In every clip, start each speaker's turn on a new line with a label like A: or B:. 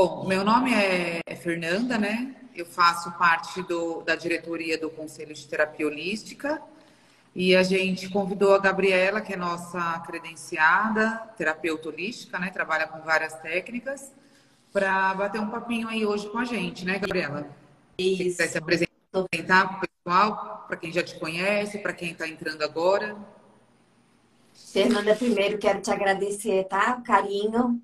A: Bom, meu nome é, Fernanda, né? Eu faço parte do, da diretoria do Conselho de Terapia Holística e a gente convidou a Gabriela, que é nossa credenciada, terapeuta holística, né? Trabalha com várias técnicas, para bater um papinho aí hoje com a gente, né, Gabriela?
B: Isso. Você
A: se apresentar para o pessoal, para quem já te conhece, para quem está entrando agora.
B: Fernanda, primeiro quero te agradecer, tá? O carinho,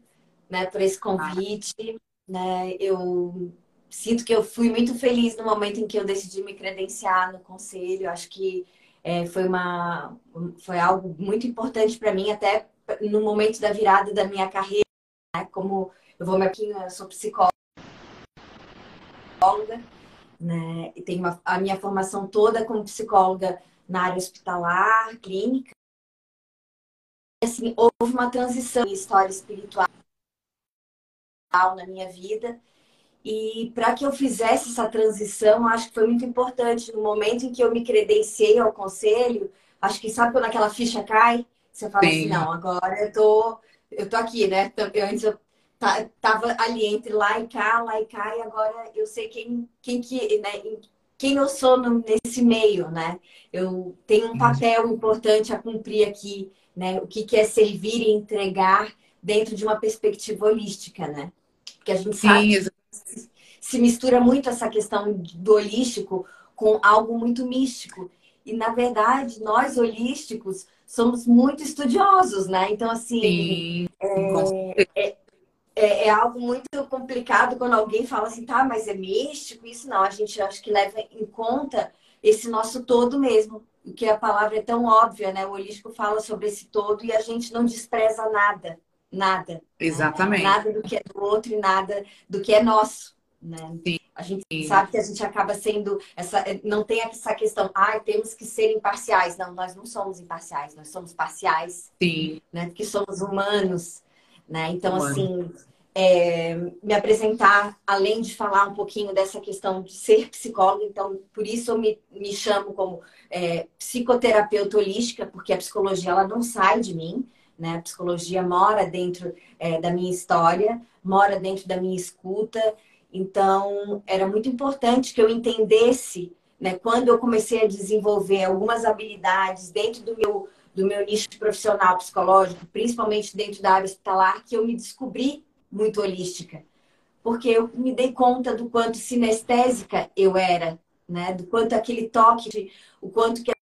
B: né, por esse convite. Né? Eu sinto que eu fui muito feliz no momento em que eu decidi me credenciar no conselho. Acho que é, foi, uma, foi algo muito importante para mim, até no momento da virada da minha carreira. Né? Como eu vou aqui, eu sou psicóloga, né? E tenho uma, a minha formação toda como psicóloga na área hospitalar, clínica. Assim, houve uma transição em história espiritual na minha vida. E para que eu fizesse essa transição, acho que foi muito importante. No momento em que eu me credenciei ao conselho, acho que sabe quando aquela ficha cai? Você fala assim, Sim. assim, não, agora eu tô, eu tô aqui, né? Eu, antes eu tava ali entre lá e cá, lá e cá, e agora eu sei quem, quem que, né? Quem eu sou nesse meio, né? Eu tenho um papel importante a cumprir aqui, né? O que, que é servir e entregar dentro de uma perspectiva holística, né? Porque a gente Sim, sabe que se mistura muito essa questão do holístico com algo muito místico. E, na verdade, nós holísticos somos muito estudiosos, né? Então, assim, é, é, é, é, algo muito complicado quando alguém fala assim, tá, mas é místico? Isso não, a gente acho que leva em conta esse nosso todo mesmo, que a palavra é tão óbvia, né? O holístico fala sobre esse todo e a gente não despreza nada nada.
A: Exatamente.
B: Né? Nada do que é do outro e nada do que é nosso. Né? Sim. A gente Sim. sabe que a gente acaba sendo essa não tem essa questão, ah, temos que ser imparciais. Não, nós não somos imparciais, nós somos parciais.
A: Sim.
B: Né? Porque somos humanos, né? Então Humano. assim, é, me apresentar, além de falar um pouquinho dessa questão de ser psicóloga, então por isso eu me, me chamo como é, psicoterapeuta holística, porque a psicologia ela não sai de mim, né? A psicologia mora dentro é, da minha história, mora dentro da minha escuta. Então, era muito importante que eu entendesse, né, quando eu comecei a desenvolver algumas habilidades dentro do meu, do meu nicho profissional psicológico, principalmente dentro da área hospitalar, que eu me descobri muito holística. Porque eu me dei conta do quanto sinestésica eu era, né? Do quanto aquele toque, o quanto que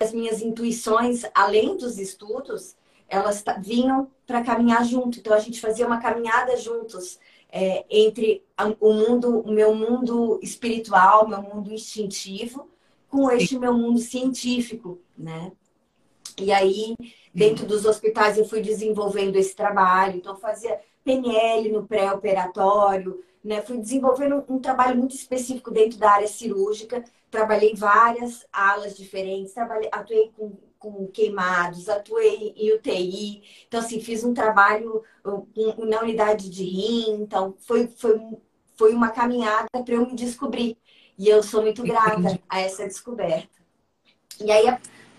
B: as minhas intuições, além dos estudos, elas vinham para caminhar junto. Então a gente fazia uma caminhada juntos é, entre o mundo, o meu mundo espiritual, meu mundo instintivo, com este meu mundo científico, né? E aí, dentro dos hospitais, eu fui desenvolvendo esse trabalho. Então, fazia PNL no pré-operatório, né? Fui desenvolvendo um trabalho muito específico dentro da área cirúrgica trabalhei várias alas diferentes, trabalhei, atuei com, com queimados, atuei em UTI, então assim, fiz um trabalho na unidade de rim, então foi, foi, foi uma caminhada para eu me descobrir. E eu sou muito grata a essa descoberta. E aí,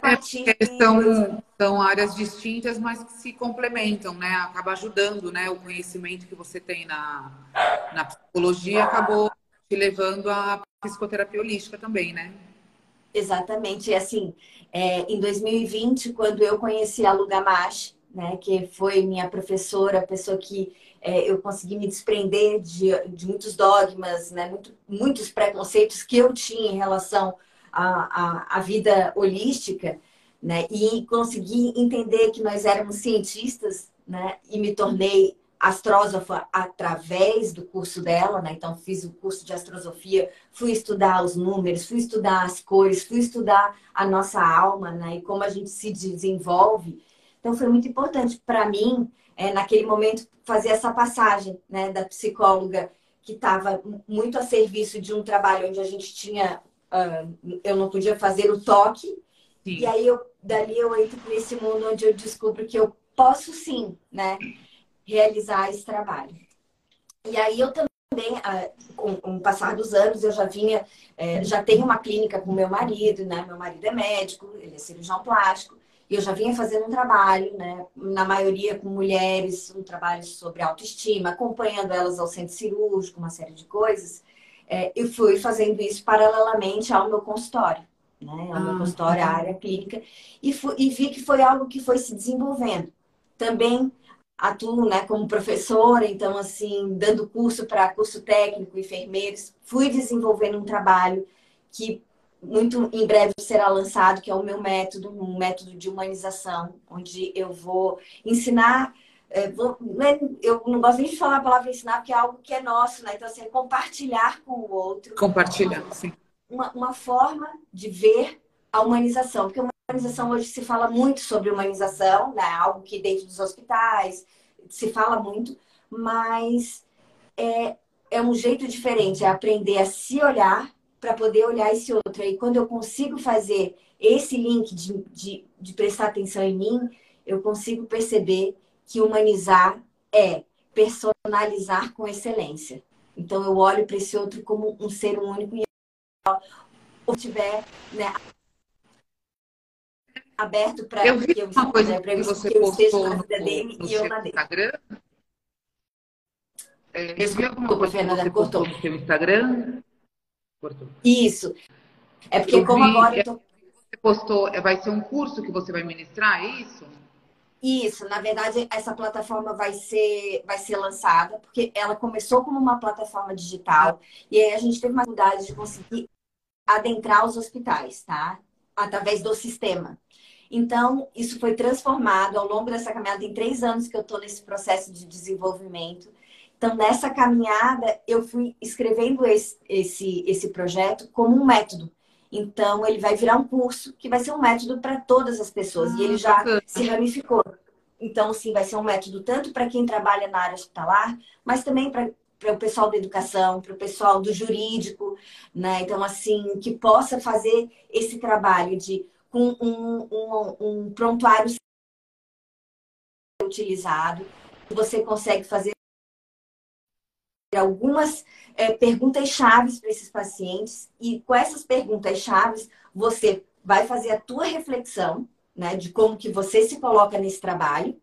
A: é, são, são áreas distintas, mas que se complementam, né? Acaba ajudando, né? O conhecimento que você tem na, na psicologia acabou te levando a psicoterapia holística também, né?
B: Exatamente. E assim, é, em 2020, quando eu conheci a Lugamash, né, que foi minha professora, a pessoa que é, eu consegui me desprender de, de muitos dogmas, né, muito, muitos preconceitos que eu tinha em relação à, à, à vida holística, né, e consegui entender que nós éramos cientistas, né, e me tornei astrósofa através do curso dela, né? Então fiz o curso de astrosofia, fui estudar os números, fui estudar as cores, fui estudar a nossa alma, né? E como a gente se desenvolve. Então foi muito importante para mim, é, naquele momento, fazer essa passagem, né? Da psicóloga que estava muito a serviço de um trabalho onde a gente tinha, uh, eu não podia fazer o toque. Sim. E aí eu, dali eu entro nesse mundo onde eu descubro que eu posso sim, né? realizar esse trabalho. E aí eu também, ah, com, com o passar dos anos, eu já vinha, é, já tenho uma clínica com meu marido, né? Meu marido é médico, ele é cirurgião plástico. eu já vinha fazendo um trabalho, né? Na maioria com mulheres, um trabalho sobre autoestima, acompanhando elas ao centro cirúrgico, uma série de coisas. É, eu fui fazendo isso paralelamente ao meu consultório, né? Ao ah, meu consultório, à área clínica, e, fui, e vi que foi algo que foi se desenvolvendo. Também atuo né, como professora, então, assim, dando curso para curso técnico, enfermeiros, fui desenvolvendo um trabalho que muito em breve será lançado, que é o meu método, um método de humanização, onde eu vou ensinar. É, vou, é, eu não gosto nem de falar a palavra ensinar, porque é algo que é nosso, né? Então, assim, é compartilhar com o outro.
A: Compartilhar, sim.
B: Uma, uma forma de ver a humanização, porque a humanização hoje se fala muito sobre humanização, né? Algo que dentro dos hospitais se fala muito, mas é, é um jeito diferente, é aprender a se olhar para poder olhar esse outro. E quando eu consigo fazer esse link de, de, de prestar atenção em mim, eu consigo perceber que humanizar é personalizar com excelência. Então eu olho para esse outro como um ser único e ou tiver né, aberto para
A: eu vi eu, uma coisa né, que você que postou no, dele no, eu na Instagram. É, eu vi alguma coisa que você postou no seu Instagram
B: Cortou. Isso. É porque eu como vi, agora eu tô...
A: Você postou, é, vai ser um curso que você vai ministrar, é isso?
B: Isso, na verdade, essa plataforma vai ser, vai ser lançada, porque ela começou como uma plataforma digital, e aí a gente teve uma dificuldade de conseguir adentrar os hospitais, tá? Através do sistema. Então, isso foi transformado ao longo dessa caminhada, em três anos que eu estou nesse processo de desenvolvimento. Então, nessa caminhada, eu fui escrevendo esse, esse, esse projeto como um método. Então, ele vai virar um curso que vai ser um método para todas as pessoas. Ah, e ele já bacana. se ramificou. Então, sim, vai ser um método tanto para quem trabalha na área hospitalar, mas também para para o pessoal da educação, para o pessoal do jurídico, né? Então, assim, que possa fazer esse trabalho de com um, um, um prontuário utilizado, você consegue fazer algumas é, perguntas chaves para esses pacientes. E com essas perguntas chaves você vai fazer a tua reflexão, né, de como que você se coloca nesse trabalho.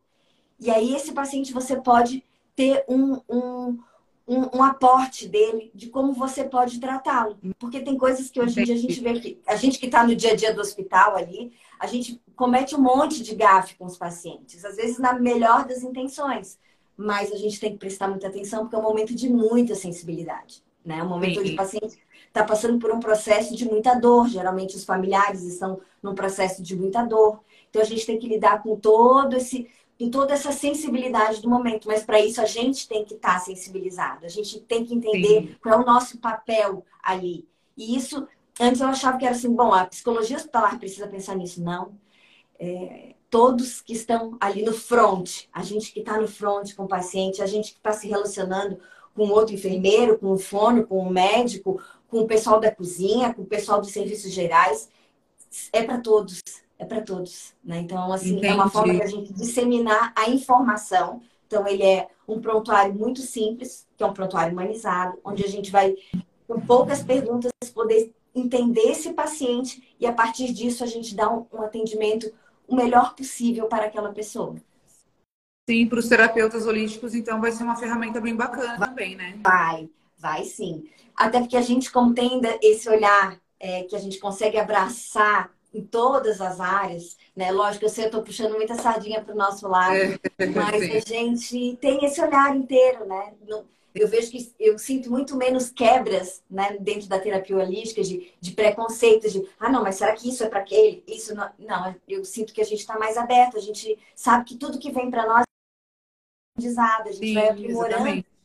B: E aí esse paciente você pode ter um, um, um, um aporte dele de como você pode tratá-lo, porque tem coisas que hoje em dia a gente vê que a gente que está no dia a dia do hospital ali, a gente comete um monte de gafe com os pacientes, às vezes na melhor das intenções mas a gente tem que prestar muita atenção porque é um momento de muita sensibilidade, né? É um momento Sim. onde o paciente está passando por um processo de muita dor. Geralmente os familiares estão num processo de muita dor. Então a gente tem que lidar com todo esse com toda essa sensibilidade do momento, mas para isso a gente tem que estar tá sensibilizado, a gente tem que entender Sim. qual é o nosso papel ali. E isso, antes eu achava que era assim, bom, a psicologia hospitalar precisa pensar nisso. Não. É, todos que estão ali no front, a gente que está no front com o paciente, a gente que está se relacionando com outro enfermeiro, com o fono, com o médico, com o pessoal da cozinha, com o pessoal dos serviços gerais, é para todos, é para todos, né? Então, assim, Entendi. é uma forma da gente disseminar a informação. Então, ele é um prontuário muito simples, que é um prontuário humanizado, onde a gente vai, com poucas perguntas, poder entender esse paciente e, a partir disso, a gente dá um, um atendimento o melhor possível para aquela pessoa.
A: Sim, para os terapeutas holísticos, então, vai ser uma ferramenta bem bacana vai, também, né?
B: Vai, vai sim. Até porque a gente, tem esse olhar é, que a gente consegue abraçar em todas as áreas, né? Lógico, eu sei, eu estou puxando muita sardinha para o nosso lado, é, mas sim. a gente tem esse olhar inteiro, né? Eu vejo que eu sinto muito menos quebras né, dentro da terapia holística de, de preconceitos, de ah, não, mas será que isso é para aquele? Isso não... não, eu sinto que a gente está mais aberto, a gente sabe que tudo que vem para nós é aprendizado, a gente Sim, vai aprimorando. Exatamente.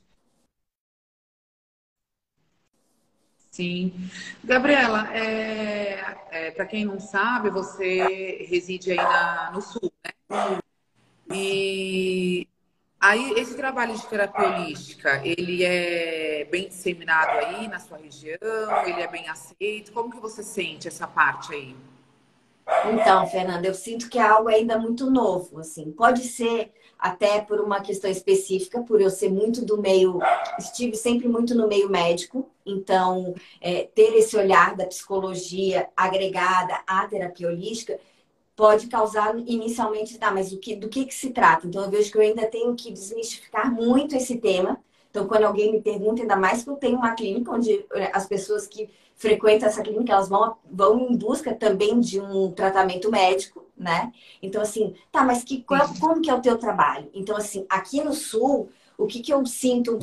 A: Sim. Gabriela, é, é, para quem não sabe, você reside aí na, no Sul, né? E Aí, esse trabalho de terapia holística, ele é bem disseminado aí na sua região? Ele é bem aceito? Como que você sente essa parte aí?
B: Então, Fernanda, eu sinto que é algo ainda muito novo, assim. Pode ser até por uma questão específica, por eu ser muito do meio, estive sempre muito no meio médico, então é, ter esse olhar da psicologia agregada à terapia holística pode causar inicialmente, tá, mas do que, do que, que se trata? Então, eu vejo que eu ainda tenho que desmistificar muito esse tema. Então, quando alguém me pergunta, ainda mais que eu tenho uma clínica onde eh, as pessoas que frequentam essa clínica, elas vão, vão em busca também de um tratamento médico, né? Então, assim, tá, mas que, qual, como que é o teu trabalho? Então, assim, aqui no Sul, o que, que eu sinto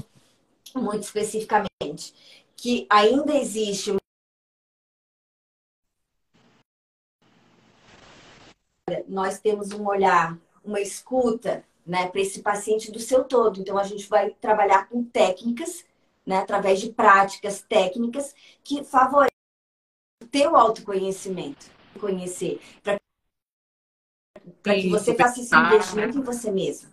B: muito especificamente? Que ainda existe nós temos um olhar, uma escuta né, para esse paciente do seu todo. Então, a gente vai trabalhar com técnicas, né, através de práticas técnicas que favorecem o teu autoconhecimento, conhecer, para que você faça esse investimento em você mesmo.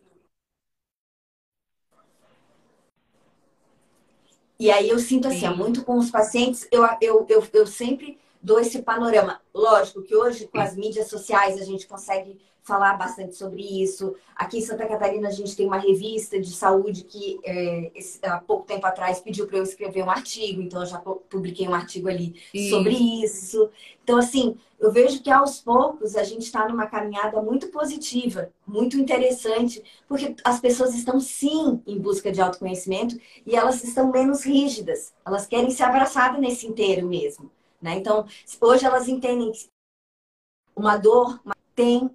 B: E aí eu sinto assim, muito com os pacientes, eu, eu, eu, eu sempre dou esse panorama. Lógico que hoje, com as mídias sociais, a gente consegue falar bastante sobre isso. Aqui em Santa Catarina, a gente tem uma revista de saúde que, é, esse, há pouco tempo atrás, pediu para eu escrever um artigo, então eu já publiquei um artigo ali sobre isso. Então, assim, eu vejo que aos poucos a gente está numa caminhada muito positiva, muito interessante, porque as pessoas estão sim em busca de autoconhecimento e elas estão menos rígidas, elas querem ser abraçadas nesse inteiro mesmo. Né? Então, hoje elas entendem que uma dor tem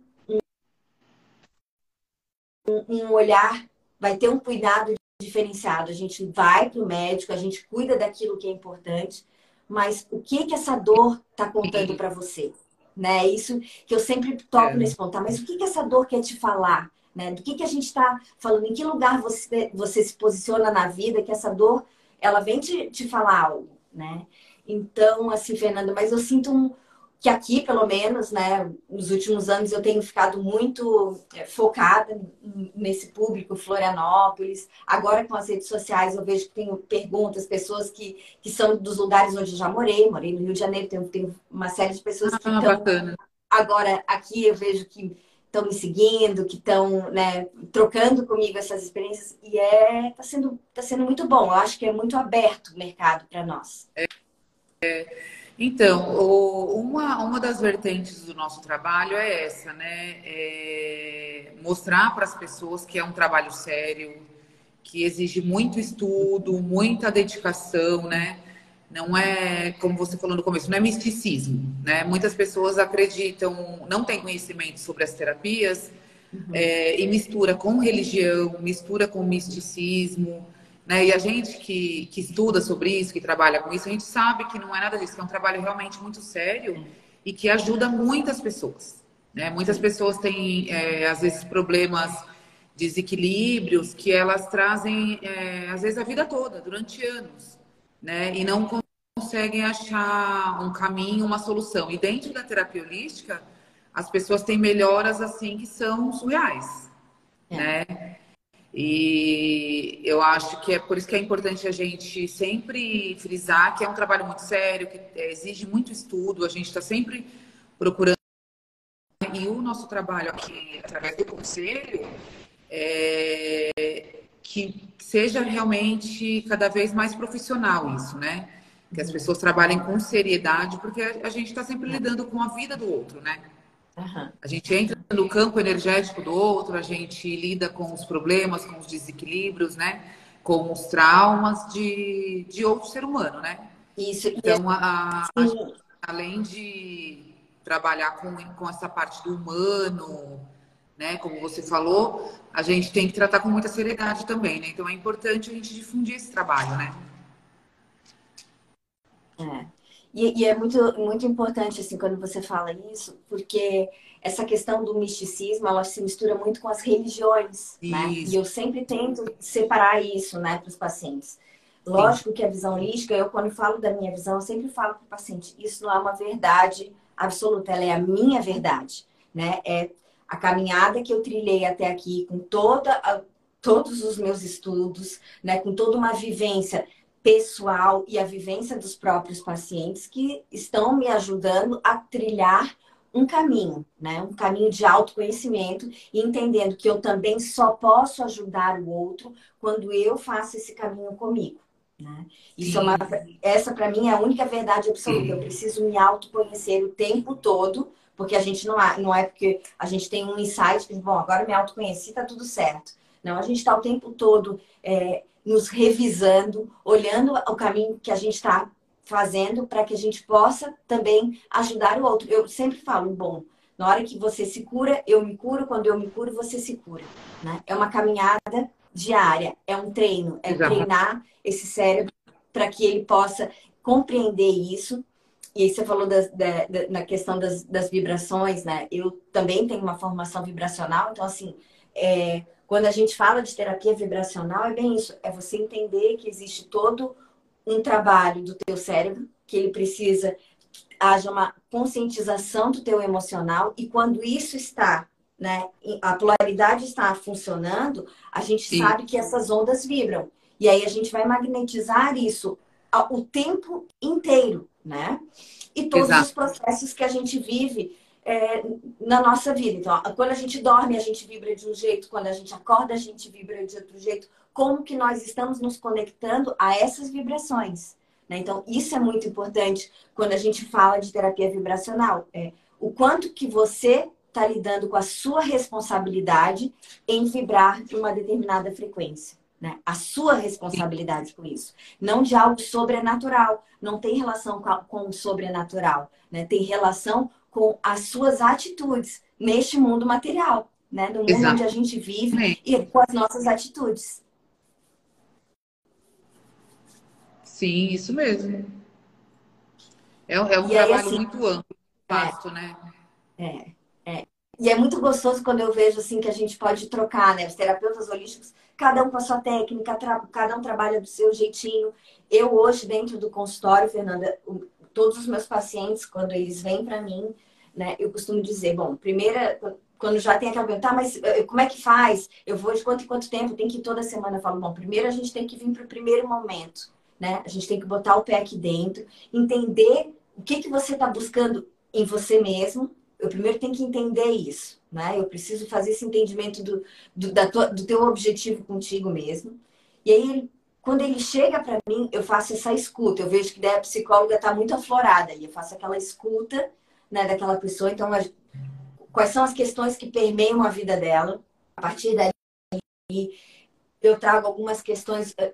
B: um, um olhar, vai ter um cuidado diferenciado. A gente vai para o médico, a gente cuida daquilo que é importante, mas o que que essa dor está contando para você? Né? Isso que eu sempre toco é. nesse ponto. Tá? Mas o que que essa dor quer te falar? Né? Do que que a gente está falando? Em que lugar você, você se posiciona na vida que essa dor ela vem te, te falar algo, né? Então, assim, Fernanda, mas eu sinto um, que aqui, pelo menos, né, nos últimos anos eu tenho ficado muito é, focada nesse público, Florianópolis. Agora, com as redes sociais, eu vejo que tenho perguntas, pessoas que, que são dos lugares onde eu já morei, morei no Rio de Janeiro, tenho, tenho uma série de pessoas que ah, estão. Bacana. Agora, aqui eu vejo que estão me seguindo, que estão né, trocando comigo essas experiências, e é tá sendo, tá sendo muito bom. Eu acho que é muito aberto o mercado para nós.
A: É. É, então, o, uma, uma das vertentes do nosso trabalho é essa, né? É mostrar para as pessoas que é um trabalho sério, que exige muito estudo, muita dedicação, né? Não é, como você falou no começo, não é misticismo, né? Muitas pessoas acreditam, não têm conhecimento sobre as terapias uhum. é, e mistura com religião, mistura com misticismo. Né? E a gente que, que estuda sobre isso, que trabalha com isso, a gente sabe que não é nada disso, que é um trabalho realmente muito sério e que ajuda muitas pessoas. Né? Muitas pessoas têm, é, às vezes, problemas, desequilíbrios que elas trazem, é, às vezes, a vida toda, durante anos, né? e não conseguem achar um caminho, uma solução. E dentro da terapia holística, as pessoas têm melhoras assim que são surreais. É. Né? E eu acho que é por isso que é importante a gente sempre frisar que é um trabalho muito sério, que exige muito estudo, a gente está sempre procurando. E o nosso trabalho aqui, através do conselho, é que seja realmente cada vez mais profissional isso, né? Que as pessoas trabalhem com seriedade, porque a gente está sempre lidando com a vida do outro, né? Uhum. A gente entra no campo energético do outro, a gente lida com os problemas, com os desequilíbrios, né? Com os traumas de, de outro ser humano, né?
B: Isso.
A: Então, a, a, além de trabalhar com, com essa parte do humano, né? Como você falou, a gente tem que tratar com muita seriedade também, né? Então, é importante a gente difundir esse trabalho, né?
B: É. E, e, é muito, muito importante, assim, quando você fala isso, porque essa questão do misticismo, ela se mistura muito com as religiões, né? E eu sempre tento separar isso, né, para os pacientes. Lógico Sim. que a visão holística, eu quando falo da minha visão, eu sempre falo para o paciente, isso não é uma verdade absoluta, ela é a minha verdade, né? É a caminhada que eu trilhei até aqui, com toda a, todos os meus estudos, né, com toda uma vivência pessoal e a vivência dos próprios pacientes que estão me ajudando a trilhar um caminho, né? Um caminho de autoconhecimento e entendendo que eu também só posso ajudar o outro quando eu faço esse caminho comigo. Né? Isso é uma, essa para mim é a única verdade absoluta. Eu preciso me autoconhecer o tempo todo, Porque a gente não é, não é porque a gente tem um insight que, bom, agora me autoconheci, tá tudo certo. Não, a gente está o tempo todo é, nos revisando, olhando o caminho que a gente está fazendo para que a gente possa também ajudar o outro. Eu sempre falo, bom, na hora que você se cura, eu me curo, quando eu me curo, você se cura. Né? É uma caminhada diária, é um treino, é Exato. treinar esse cérebro para que ele possa compreender isso e aí você falou da, da, na questão das, das, vibrações, né? Eu também tenho uma formação vibracional, então assim, é, quando a gente fala de terapia vibracional, é bem isso, é você entender que existe todo um trabalho do teu cérebro, que ele precisa haja uma conscientização do teu emocional e quando isso está, né, a polaridade está funcionando, a gente Sim. sabe que essas ondas vibram. E aí a gente vai magnetizar isso o tempo inteiro né? E todos Exato. os processos que a gente vive é, na nossa vida. Então, quando a gente dorme, a gente vibra de um jeito, quando a gente acorda, a gente vibra de outro jeito. Como que nós estamos nos conectando a essas vibrações? Né? Então, isso é muito importante quando a gente fala de terapia vibracional. É, o quanto que você está lidando com a sua responsabilidade em vibrar de uma determinada frequência né? A sua responsabilidade com isso. Não de algo sobrenatural. Não tem relação com o sobrenatural. Né? Tem relação com as suas atitudes neste mundo material. Né? No mundo Exato. onde a gente vive e com as nossas atitudes.
A: Sim, isso mesmo. É, é um e trabalho aí, assim, muito amplo, vasto, é, né?
B: É, é. E é muito gostoso quando eu vejo assim que a gente pode trocar, né? Os terapeutas holísticos cada um com a sua técnica, cada um trabalha do seu jeitinho. Eu hoje, dentro do consultório, Fernanda, todos os meus pacientes, quando eles vêm para mim, né, eu costumo dizer, bom, primeira, quando já tem aquela pergunta, tá, mas eh, como é que faz? Eu vou de quanto em quanto tempo? Tem que ir toda semana. Eu falo, bom, primeiro a gente tem que vir para o primeiro momento, né? A gente tem que botar o pé aqui dentro, entender o que, que você está buscando em você mesmo. Eu primeiro tenho que entender isso né? Eu preciso fazer esse entendimento do, do, da tua, do teu objetivo contigo mesmo. E aí, quando ele chega para mim, eu faço essa escuta. Eu vejo que a psicóloga está muito aflorada e eu faço aquela escuta, né, daquela pessoa. Então, quais são as questões que permeiam a vida dela? A partir daí, eu trago algumas questões eh,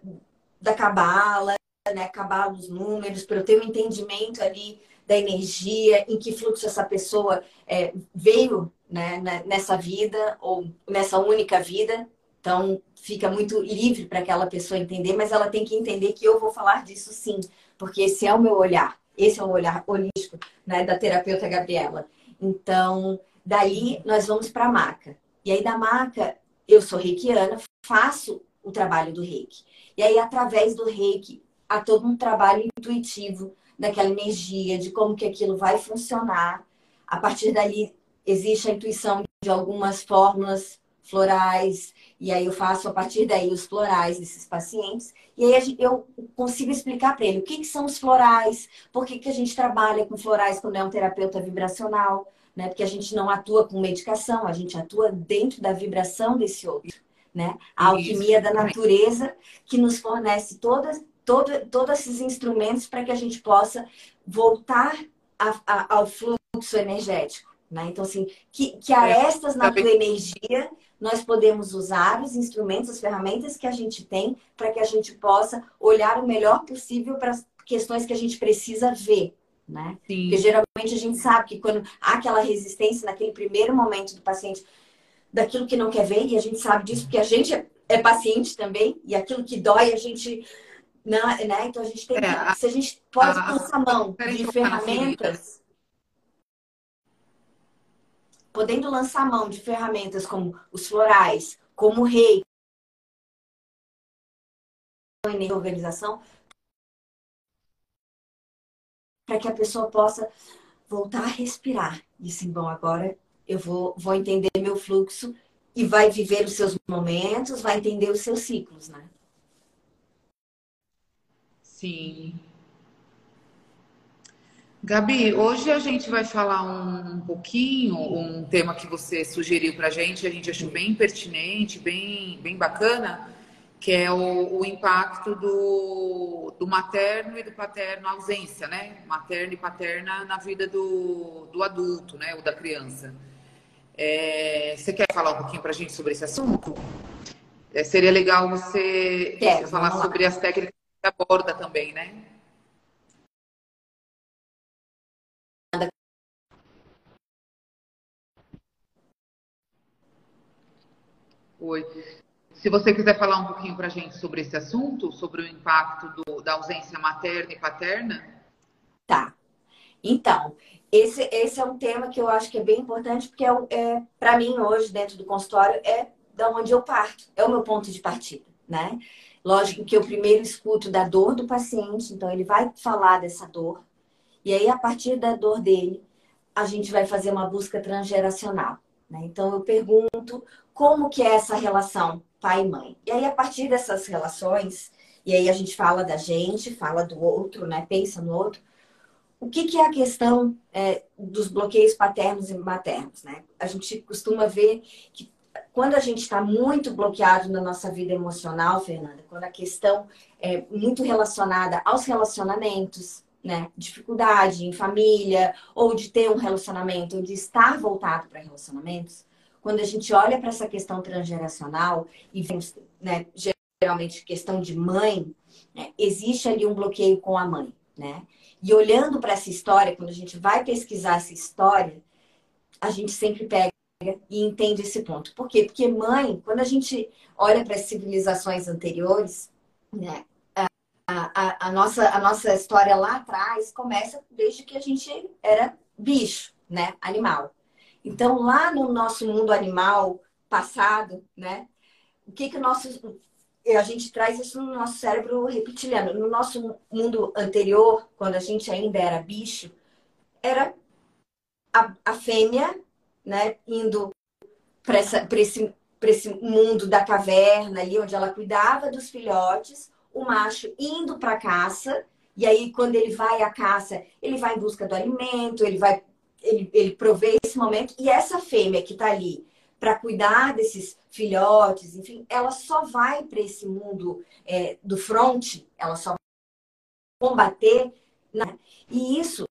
B: da cabala, né, cabala dos números, para eu ter um entendimento ali da energia, em que fluxo essa pessoa é, veio né, nessa vida ou nessa única vida. Então, fica muito livre para aquela pessoa entender, mas ela tem que entender que eu vou falar disso sim, porque esse é o meu olhar, esse é o olhar holístico né, da terapeuta Gabriela. Então, daí nós vamos para a maca. E aí, da maca, eu sou reikiana, faço o trabalho do reiki. E aí, através do reiki, há todo um trabalho intuitivo daquela energia, de como que aquilo vai funcionar. A partir dali, existe a intuição de algumas fórmulas florais, e aí eu faço a partir daí os florais desses pacientes, e aí eu consigo explicar para ele o que, que, são os florais, por que, que a gente trabalha com florais quando é um terapeuta vibracional, né? Porque a gente não atua com medicação, a gente atua dentro da vibração desse outro, né? A alquimia da natureza que nos fornece todas, todo, todos esses instrumentos para que a gente possa voltar a, a, ao fluxo energético. Né? Então, assim, que, que arestas é, na tua energia nós podemos usar os instrumentos, as ferramentas que a gente tem para que a gente possa olhar o melhor possível para as questões que a gente precisa ver. Né? Sim. Porque geralmente a gente sabe que quando há aquela resistência naquele primeiro momento do paciente daquilo que não quer ver, e a gente sabe disso porque a gente é, é paciente também, e aquilo que dói a gente. Não, né? Então a gente tem que. É, se a gente pode a, lançar mão de ferramentas podendo lançar mão de ferramentas como os florais, como o rei, organização, para que a pessoa possa voltar a respirar. E assim, bom, agora eu vou, vou entender meu fluxo e vai viver os seus momentos, vai entender os seus ciclos, né?
A: Sim. Gabi, hoje a gente vai falar um, pouquinho, um tema que você sugeriu para a gente, a gente achou bem pertinente, bem, bem bacana, que é o, o impacto do, do, materno e do paterno, a ausência, né? Materno e paterna na vida do, do adulto, né? Ou da criança. É, você quer falar um pouquinho para a gente sobre esse assunto? É, seria legal você Quero, falar sobre as técnicas que aborda também, né? Oi. Se você quiser falar um pouquinho para a gente sobre esse assunto, sobre o impacto do, da ausência materna e paterna.
B: Tá. Então, esse, esse é um tema que eu acho que é bem importante, porque é, é para mim hoje, dentro do consultório, é da onde eu parto, é o meu ponto de partida, né? Lógico que eu primeiro escuto da dor do paciente, então ele vai falar dessa dor, e aí a partir da dor dele, a gente vai fazer uma busca transgeracional. Né? Então eu pergunto como que é essa relação pai e mãe. E aí a partir dessas relações, e aí a gente fala da gente, fala do outro, né? Pensa no outro. O que, que é a questão é, dos bloqueios paternos e maternos, né? A gente costuma ver que quando a gente está muito bloqueado na nossa vida emocional, Fernanda, quando a questão é muito relacionada aos relacionamentos, né? Dificuldade em família, ou de ter um relacionamento, ou de estar voltado para relacionamentos, quando a gente olha para essa questão transgeracional e vem, né, geralmente questão de mãe, né, existe ali um bloqueio com a mãe, né? E olhando para essa história, quando a gente vai pesquisar essa história, a gente sempre pega e entende esse ponto. Por quê? Porque mãe, quando a gente olha para as civilizações anteriores, né, a, a, a, nossa, a nossa história lá atrás começa desde que a gente era bicho, né, animal. Então, lá no nosso mundo animal passado, né, o que que o nosso a gente traz isso no nosso cérebro reptiliano. No nosso mundo anterior, quando a gente ainda era bicho, era a, a fêmea né, indo para esse, esse mundo da caverna ali, onde ela cuidava dos filhotes, o macho indo para caça, e aí quando ele vai à caça, ele vai em busca do alimento, ele vai ele, ele provê esse momento, e essa fêmea que está ali para cuidar desses filhotes, enfim, ela só vai para esse mundo é, do front, ela só vai combater. Né? E isso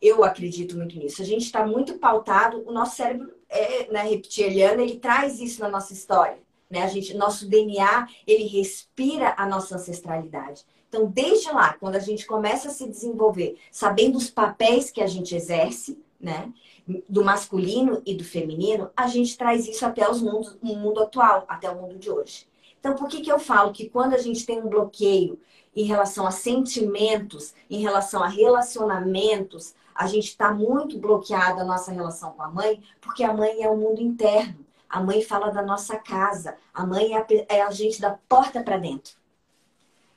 B: eu acredito muito nisso. A gente está muito pautado, o nosso cérebro é né, reptiliano, ele traz isso na nossa história. Né? A gente, nosso DNA, ele respira a nossa ancestralidade. Então, desde lá, quando a gente começa a se desenvolver, sabendo os papéis que a gente exerce, né? Do masculino e do feminino, a gente traz isso até os mundos, o mundo atual, até o mundo de hoje. Então, por que, que eu falo que quando a gente tem um bloqueio em relação a sentimentos, em relação a relacionamentos, a gente está muito bloqueado a nossa relação com a mãe, porque a mãe é o mundo interno. A mãe fala da nossa casa. A mãe é a, é a gente da porta para dentro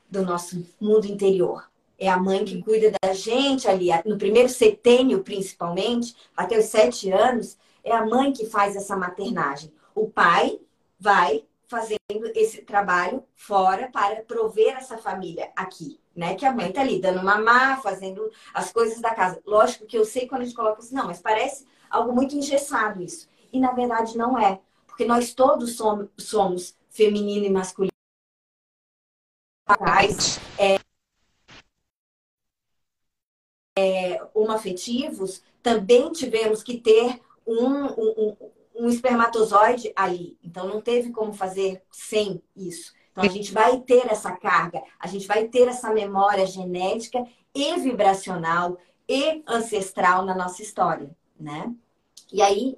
B: do nosso mundo interior. É a mãe que cuida da gente ali, no primeiro setênio, principalmente, até os sete anos, é a mãe que faz essa maternagem. O pai vai fazendo esse trabalho fora para prover essa família aqui, né? Que a mãe tá ali dando mamar, fazendo as coisas da casa. Lógico que eu sei quando a gente coloca assim, não, mas parece algo muito engessado isso. E na verdade não é, porque nós todos somos, somos feminino e masculino. É, homoafetivos, também tivemos que ter um, um, um espermatozoide ali. Então, não teve como fazer sem isso. Então, a gente vai ter essa carga, a gente vai ter essa memória genética e vibracional e ancestral na nossa história, né? E aí,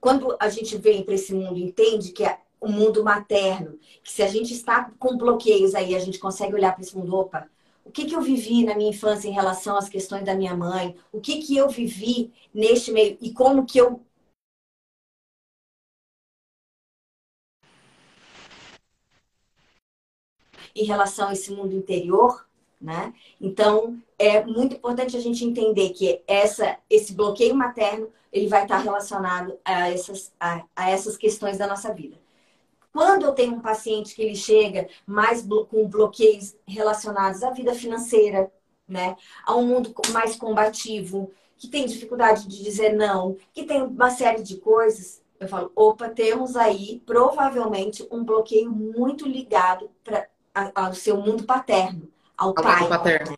B: quando a gente vem para esse mundo, entende que é o mundo materno, que se a gente está com bloqueios aí, a gente consegue olhar para esse mundo, opa, o que, que eu vivi na minha infância em relação às questões da minha mãe? O que, que eu vivi neste meio? E como que eu em relação a esse mundo interior, né? Então, é muito importante a gente entender que essa, esse bloqueio materno ele vai estar relacionado a essas, a, a essas questões da nossa vida. Quando eu tenho um paciente que ele chega mais com bloqueios relacionados à vida financeira, né? A um mundo mais combativo, que tem dificuldade de dizer não, que tem uma série de coisas, eu falo, opa, temos aí provavelmente um bloqueio muito ligado pra, ao seu mundo paterno, ao, ao pai. Paterno.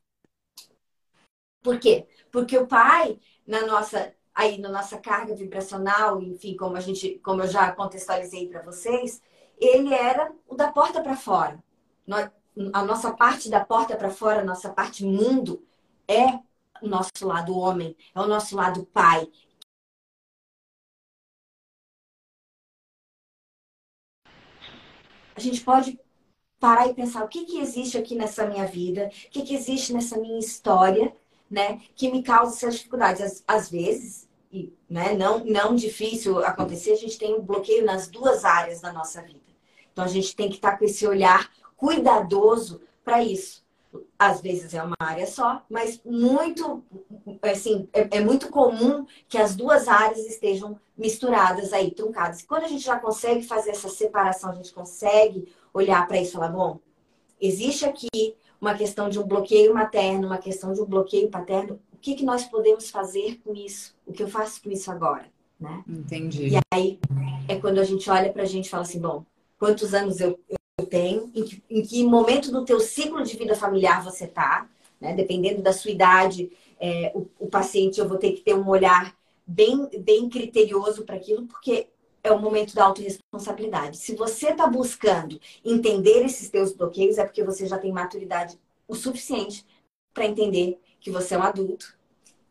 B: Por quê? Porque o pai, na nossa aí na nossa carga vibracional, enfim, como a gente, como eu já contextualizei para vocês, ele era o da porta para fora. A nossa parte da porta para fora, a nossa parte mundo é o nosso lado homem, é o nosso lado pai, a gente pode parar e pensar o que, que existe aqui nessa minha vida, o que, que existe nessa minha história, né, que me causa essas dificuldades. Às, às vezes, e, né, não, não difícil acontecer, a gente tem um bloqueio nas duas áreas da nossa vida. Então, a gente tem que estar com esse olhar cuidadoso para isso às vezes é uma área só, mas muito, assim, é, é, muito comum que as duas áreas estejam misturadas aí, truncadas. E quando a gente já consegue fazer essa separação, a gente consegue olhar para isso e falar, bom, existe aqui uma questão de um bloqueio materno, uma questão de um bloqueio paterno, o que, que nós podemos fazer com isso? O que eu faço com isso agora? Né?
A: Entendi.
B: E aí é quando a gente olha para a gente e fala assim, bom, quantos anos eu, tenho, em que, em que momento do teu ciclo de vida familiar você está, né? Dependendo da sua idade, é, o, o, paciente eu vou ter que ter um olhar bem, bem criterioso para aquilo, porque é o momento da autorresponsabilidade. Se você está buscando entender esses teus bloqueios, é porque você já tem maturidade o suficiente para entender que você é um adulto,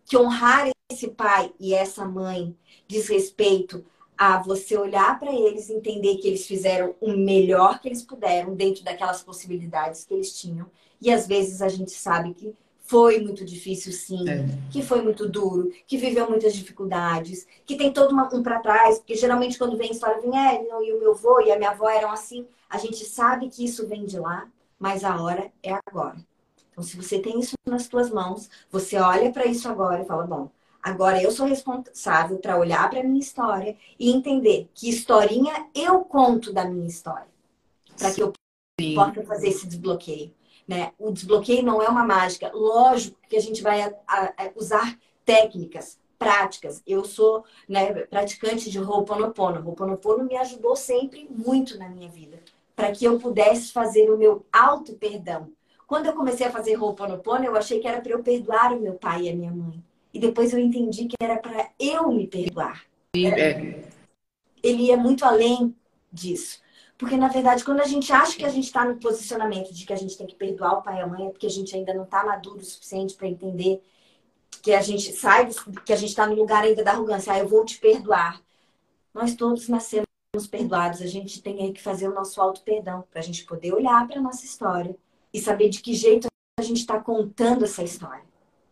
B: que honrar esse pai e essa mãe diz respeito a você olhar para eles, entender que eles fizeram o melhor que eles puderam dentro daquelas possibilidades que eles tinham. E às vezes a gente sabe que foi muito difícil, sim, é. que foi muito duro, que viveu muitas dificuldades, que tem todo uma, um para trás, porque geralmente quando vem a história, vem, é, e o meu avô e a minha avó eram assim. A gente sabe que isso vem de lá, mas a hora é agora. Então, se você tem isso nas suas mãos, você olha para isso agora e fala, bom, Agora eu sou responsável para olhar para minha história e entender que historinha eu conto da minha história, para que eu possa fazer esse desbloqueio. Né? O desbloqueio não é uma mágica. Lógico que a gente vai a, a, a usar técnicas, práticas. Eu sou né, praticante de Ho'oponopono. Ho'oponopono me ajudou sempre muito na minha vida, para que eu pudesse fazer o meu auto perdão. Quando eu comecei a fazer Ho'oponopono, eu achei que era para eu perdoar o meu pai e a minha mãe. E depois eu entendi que era para eu me perdoar. É. Ele ia muito além disso. Porque, na verdade, quando a gente acha que a gente está no posicionamento de que a gente tem que perdoar o pai e a mãe, é porque a gente ainda não está maduro o suficiente para entender que a gente sai, que a gente está no lugar ainda da arrogância. Ah, eu vou te perdoar. Nós todos nascemos perdoados. A gente tem que fazer o nosso auto-perdão para a gente poder olhar para a nossa história e saber de que jeito a gente está contando essa história.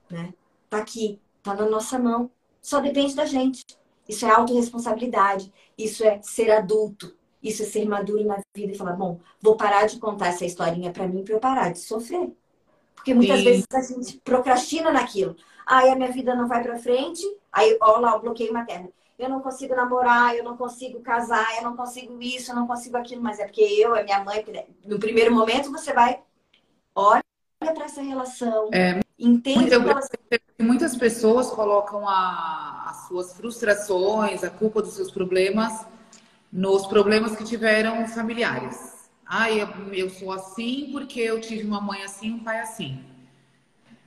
B: Né? Tá aqui, Está na nossa mão. Só depende da gente. Isso é autorresponsabilidade. Isso é ser adulto. Isso é ser maduro na vida e falar: bom, vou parar de contar essa historinha para mim para eu parar de sofrer. Porque muitas Sim. vezes a gente procrastina naquilo. Aí a minha vida não vai para frente. Aí, olha lá, o bloqueio materno. Eu não consigo namorar, eu não consigo casar, eu não consigo isso, eu não consigo aquilo. Mas é porque eu, é minha mãe. No primeiro momento você vai, olha para essa relação. É, entende
A: eu, Muitas pessoas colocam a, as suas frustrações, a culpa dos seus problemas nos problemas que tiveram familiares. Ah, eu, eu sou assim porque eu tive uma mãe assim, um pai assim.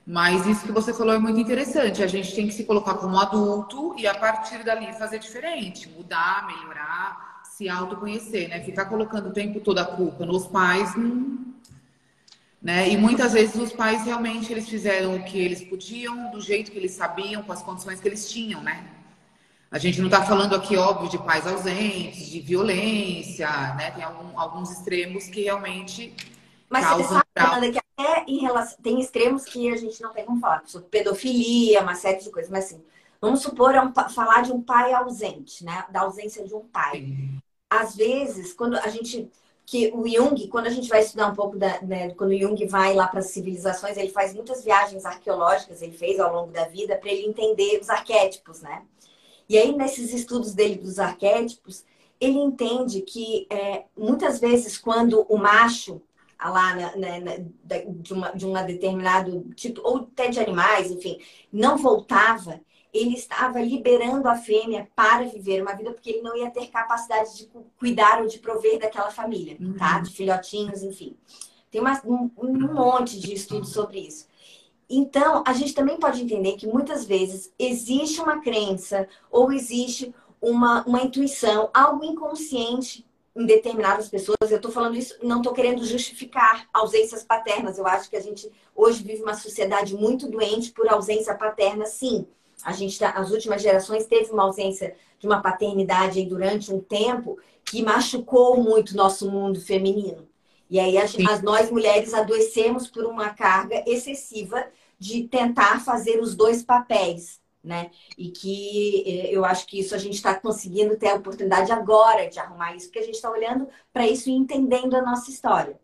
A: Mas isso que você falou é muito interessante. A gente tem que se colocar como adulto e a partir dali fazer diferente, mudar, melhorar, se autoconhecer, né? Ficar colocando o tempo todo a culpa nos pais não, né? E muitas vezes os pais realmente eles fizeram o que eles podiam, do jeito que eles sabiam, com as condições que eles tinham, né? A gente não está falando aqui, óbvio, de pais ausentes, de violência, né? Tem algum, alguns extremos que realmente
B: Mas causam... Mas você que até em relação... Tem extremos que a gente não tem como falar, sobre pedofilia, uma série de coisas, mas assim, vamos supor, é um, falar de um pai ausente, né? Da ausência de um pai. Sim. Às vezes, quando a gente que o Jung, quando a gente vai estudar um pouco da, né, quando o Jung vai lá para as civilizações, ele faz muitas viagens arqueológicas, ele fez ao longo da vida para ele entender os arquétipos, né? E aí nesses estudos dele dos arquétipos, ele entende que é, muitas vezes quando o macho lá na, na, na, de, uma, de uma determinado tipo, ou até de animais, enfim, não voltava, ele estava liberando a fêmea para viver uma vida, porque ele não ia ter capacidade de cuidar ou de prover daquela família, tá? uhum. tá? De filhotinhos, enfim. Tem uma, um, um monte de estudos sobre isso. Então, a gente também pode entender que muitas vezes existe uma crença ou existe uma, uma intuição, algo inconsciente em determinadas pessoas. Eu estou falando isso, não estou querendo justificar ausências paternas. Eu acho que a gente hoje vive uma sociedade muito doente por ausência paterna, sim. A gente, tá, as últimas gerações, teve uma ausência de uma paternidade durante um tempo que machucou muito nosso mundo feminino. E aí as, as, nós mulheres adoecemos por uma carga excessiva de tentar fazer os dois papéis né? E que eh, eu acho que isso a gente está conseguindo ter a oportunidade agora de arrumar isso, porque a gente está olhando para isso e entendendo a nossa história.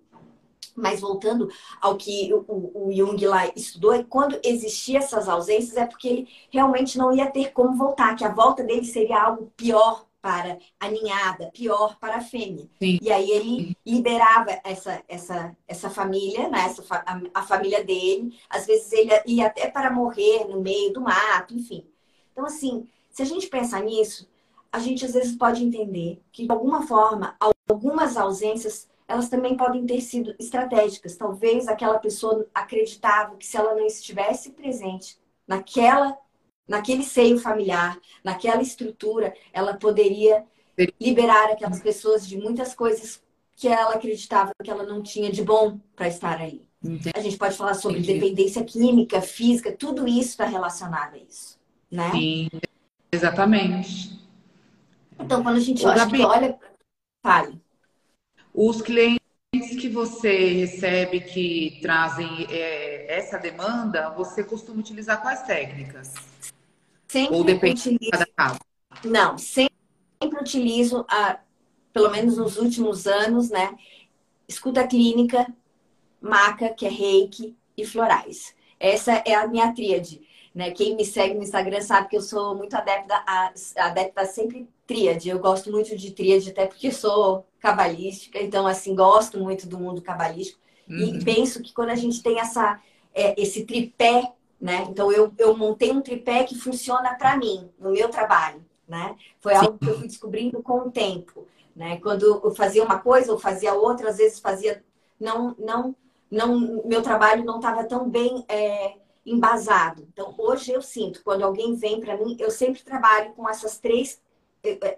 B: Mas voltando ao que o, o Jung lá estudou, é quando existiam essas ausências é porque ele realmente não ia ter como voltar, que a volta dele seria algo pior para a ninhada, pior para a fêmea. Sim. E aí ele liberava essa, essa, essa família, né? essa, a, a, família dele. Às vezes ele ia até para morrer no meio do mato, enfim. Então, assim, se a gente pensar nisso, a gente às vezes pode entender que, de alguma forma, algumas ausências elas também podem ter sido estratégicas. Talvez aquela pessoa acreditava que se ela não estivesse presente naquela naquele seio familiar, naquela estrutura, ela poderia liberar aquelas pessoas de muitas coisas que ela acreditava que ela não tinha de bom para estar aí. Entendi. A gente pode falar sobre Entendi. dependência química, física, tudo isso está relacionado a isso, né?
A: Sim, exatamente.
B: Então, quando a gente olha, olha, fale.
A: Os clientes que você recebe que trazem é, essa demanda, você costuma utilizar quais técnicas?
B: Sempre Ou depende utilizo... de cada caso? Não, sempre, utilizo, a, pelo menos nos últimos anos, né? Escuta clínica, maca, que é reiki, e florais. Essa é a minha tríade. Né? Quem me segue no Instagram sabe que eu sou muito adepta a, adepta a sempre tríade. Eu gosto muito de tríade, até porque sou cabalística, então, assim, gosto muito do mundo cabalístico. Uhum. E penso que quando a gente tem essa, é, esse tripé né? Então eu, eu montei um tripé que funciona para mim, no meu trabalho, né? Foi Sim. algo que eu fui descobrindo com o tempo, né? Quando eu fazia uma coisa ou fazia outra, às vezes fazia não não não meu trabalho não estava tão bem é, embasado. Então hoje eu sinto quando alguém vem para mim, eu sempre trabalho com essas três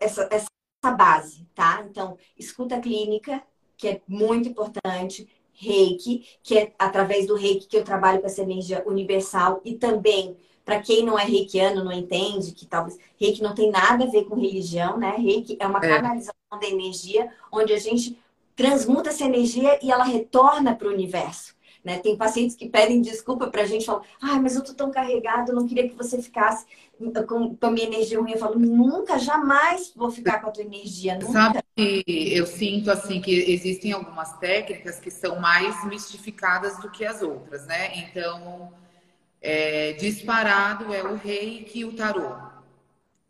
B: essa, essa base, tá? Então escuta clínica que é muito importante, reiki, que é através do reiki que eu trabalho com essa energia universal e também para quem não é reikiano, não entende que talvez reiki não tem nada a ver com religião, né? Reiki é uma é. canalização da energia onde a gente transmuta essa energia e ela retorna para o universo. Né? Tem pacientes que pedem desculpa para a gente, falam, ah, mas eu tô tão carregado, eu não queria que você ficasse com, com a minha energia ruim. Eu falo, nunca, jamais vou ficar com a tua energia, nunca.
A: Sabe, eu sinto assim que existem algumas técnicas que são mais mistificadas do que as outras, né? Então, é, disparado é o reiki e o tarô.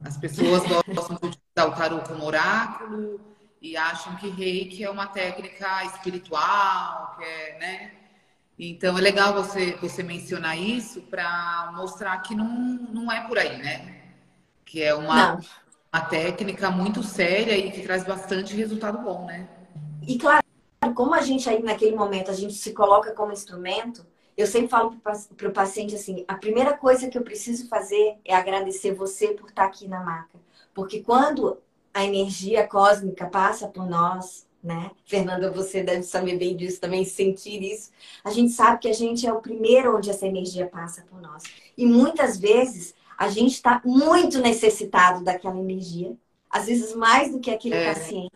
A: As pessoas gostam de utilizar o tarô como oráculo e acham que reiki é uma técnica espiritual, que é, né? Então é legal você, você mencionar isso para mostrar que não, não é por aí, né? Que é uma, uma técnica muito séria e que traz bastante resultado bom, né?
B: E claro, como a gente aí naquele momento a gente se coloca como instrumento, eu sempre falo para o paciente assim: a primeira coisa que eu preciso fazer é agradecer você por estar aqui na maca. Porque quando a energia cósmica passa por nós, né? Fernanda, você deve saber bem disso também, sentir isso. A gente sabe que a gente é o primeiro onde essa energia passa por nós. E muitas vezes a gente está muito necessitado daquela energia, às vezes mais do que aquele é. paciente.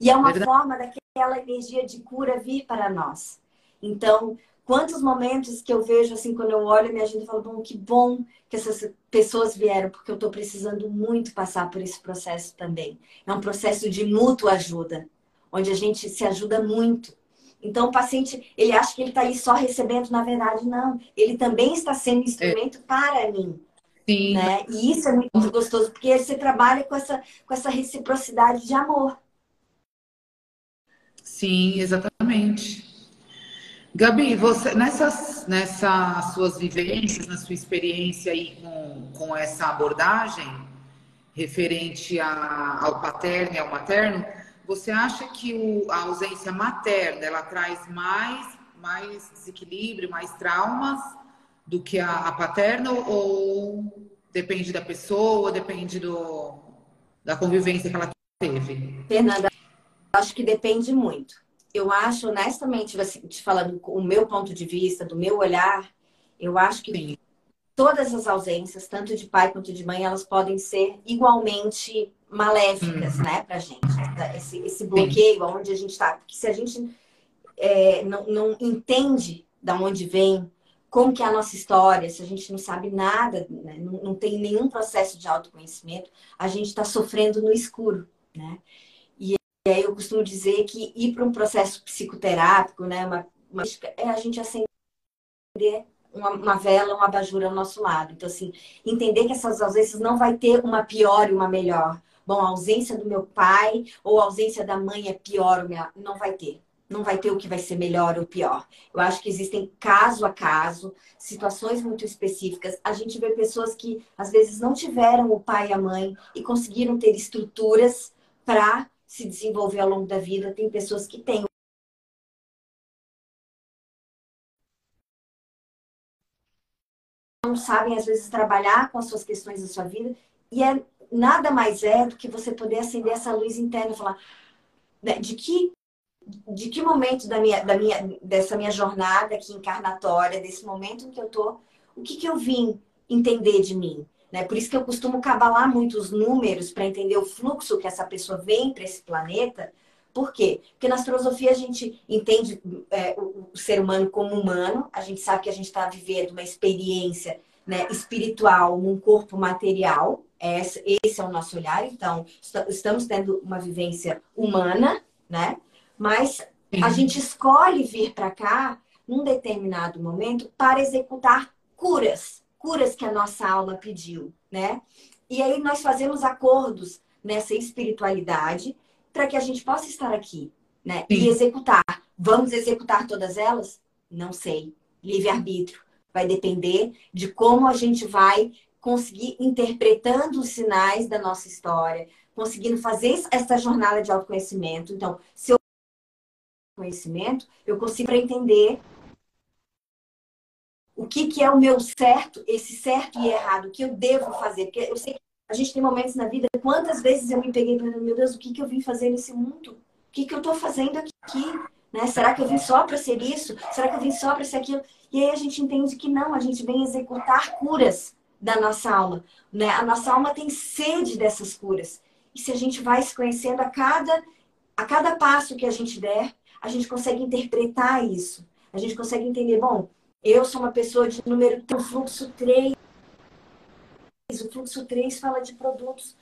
B: E é uma Verdade. forma daquela energia de cura vir para nós. Então, quantos momentos que eu vejo assim, quando eu olho minha agenda e falo, bom, que bom que essas pessoas vieram, porque eu estou precisando muito passar por esse processo também. É um processo de mútua ajuda onde a gente se ajuda muito. Então, o paciente, ele acha que ele está aí só recebendo, na verdade, não. Ele também está sendo instrumento é. para mim. Sim. Né? E isso é muito gostoso, porque você trabalha com essa, com essa reciprocidade de amor.
A: Sim, exatamente. Gabi, você nessas, nessas suas vivências, na sua experiência aí com, com essa abordagem referente a, ao paterno e ao materno, você acha que o, a ausência materna ela traz mais, mais desequilíbrio, mais traumas do que a, a paterna ou depende da pessoa, depende do, da convivência que ela teve?
B: Fernanda, acho que depende muito eu acho, honestamente, assim, te falando o meu ponto de vista, do meu olhar, eu acho que Sim. todas as ausências, tanto de pai quanto de mãe, elas podem ser igualmente maléficas, uhum. né, pra gente. Esse, esse bloqueio, Sim. onde a gente está. Porque se a gente é, não, não entende da onde vem, como que é a nossa história, se a gente não sabe nada, né, não, não tem nenhum processo de autoconhecimento, a gente está sofrendo no escuro, né? E aí eu costumo dizer que ir para um processo psicoterápico, né, uma, uma, é a gente acender uma, uma, vela, uma abajur ao nosso lado. Então, assim, entender que essas ausências não vai ter uma pior e uma melhor. Bom, a ausência do meu pai ou a ausência da mãe é pior, não vai ter. Não vai ter o que vai ser melhor ou pior. Eu acho que existem caso a caso, situações muito específicas. A gente vê pessoas que às vezes não tiveram o pai e a mãe e conseguiram ter estruturas para se desenvolver ao longo da vida. Tem pessoas que têm não sabem às vezes trabalhar com as suas questões da sua vida e é nada mais é do que você poder acender essa luz interna e falar né, de que de que momento da minha, da minha dessa minha jornada aqui encarnatória desse momento em que eu tô o que que eu vim entender de mim né? Por isso que eu costumo cabalar muito os números para entender o fluxo que essa pessoa vem para esse planeta. Por quê? Porque na filosofia a gente entende é, o, ser humano como humano, a gente sabe que a gente está vivendo uma experiência né, espiritual num corpo material, esse, é o nosso olhar, então estamos tendo uma vivência humana, né? Mas a gente escolhe vir para cá num determinado momento para executar curas curas que a nossa alma pediu, né? E aí nós fazemos acordos nessa espiritualidade para que a gente possa estar aqui, né? E executar. Vamos executar todas elas? Não sei. Livre-arbítrio. Vai depender de como a gente vai conseguir interpretando os sinais da nossa história, conseguindo fazer essa jornada de autoconhecimento. Então, se eu conhecimento, eu consigo entender o que, que é o meu certo, esse certo e errado, o que eu devo fazer. Porque eu sei que a gente tem momentos na vida, quantas vezes eu me peguei pensando, meu Deus, o que, que eu vim fazer nesse mundo? O que, que eu estou fazendo aqui? Né? Será que eu vim só para ser isso? Será que eu vim só para ser aquilo? E aí a gente entende que não, a gente vem executar curas da nossa alma. Né? A nossa alma tem sede dessas curas. E se a gente vai se conhecendo a cada, a cada passo que a gente der, a gente consegue interpretar isso. A gente consegue entender, bom, eu sou uma pessoa de número tem o fluxo 3. O fluxo 3 fala de produtos.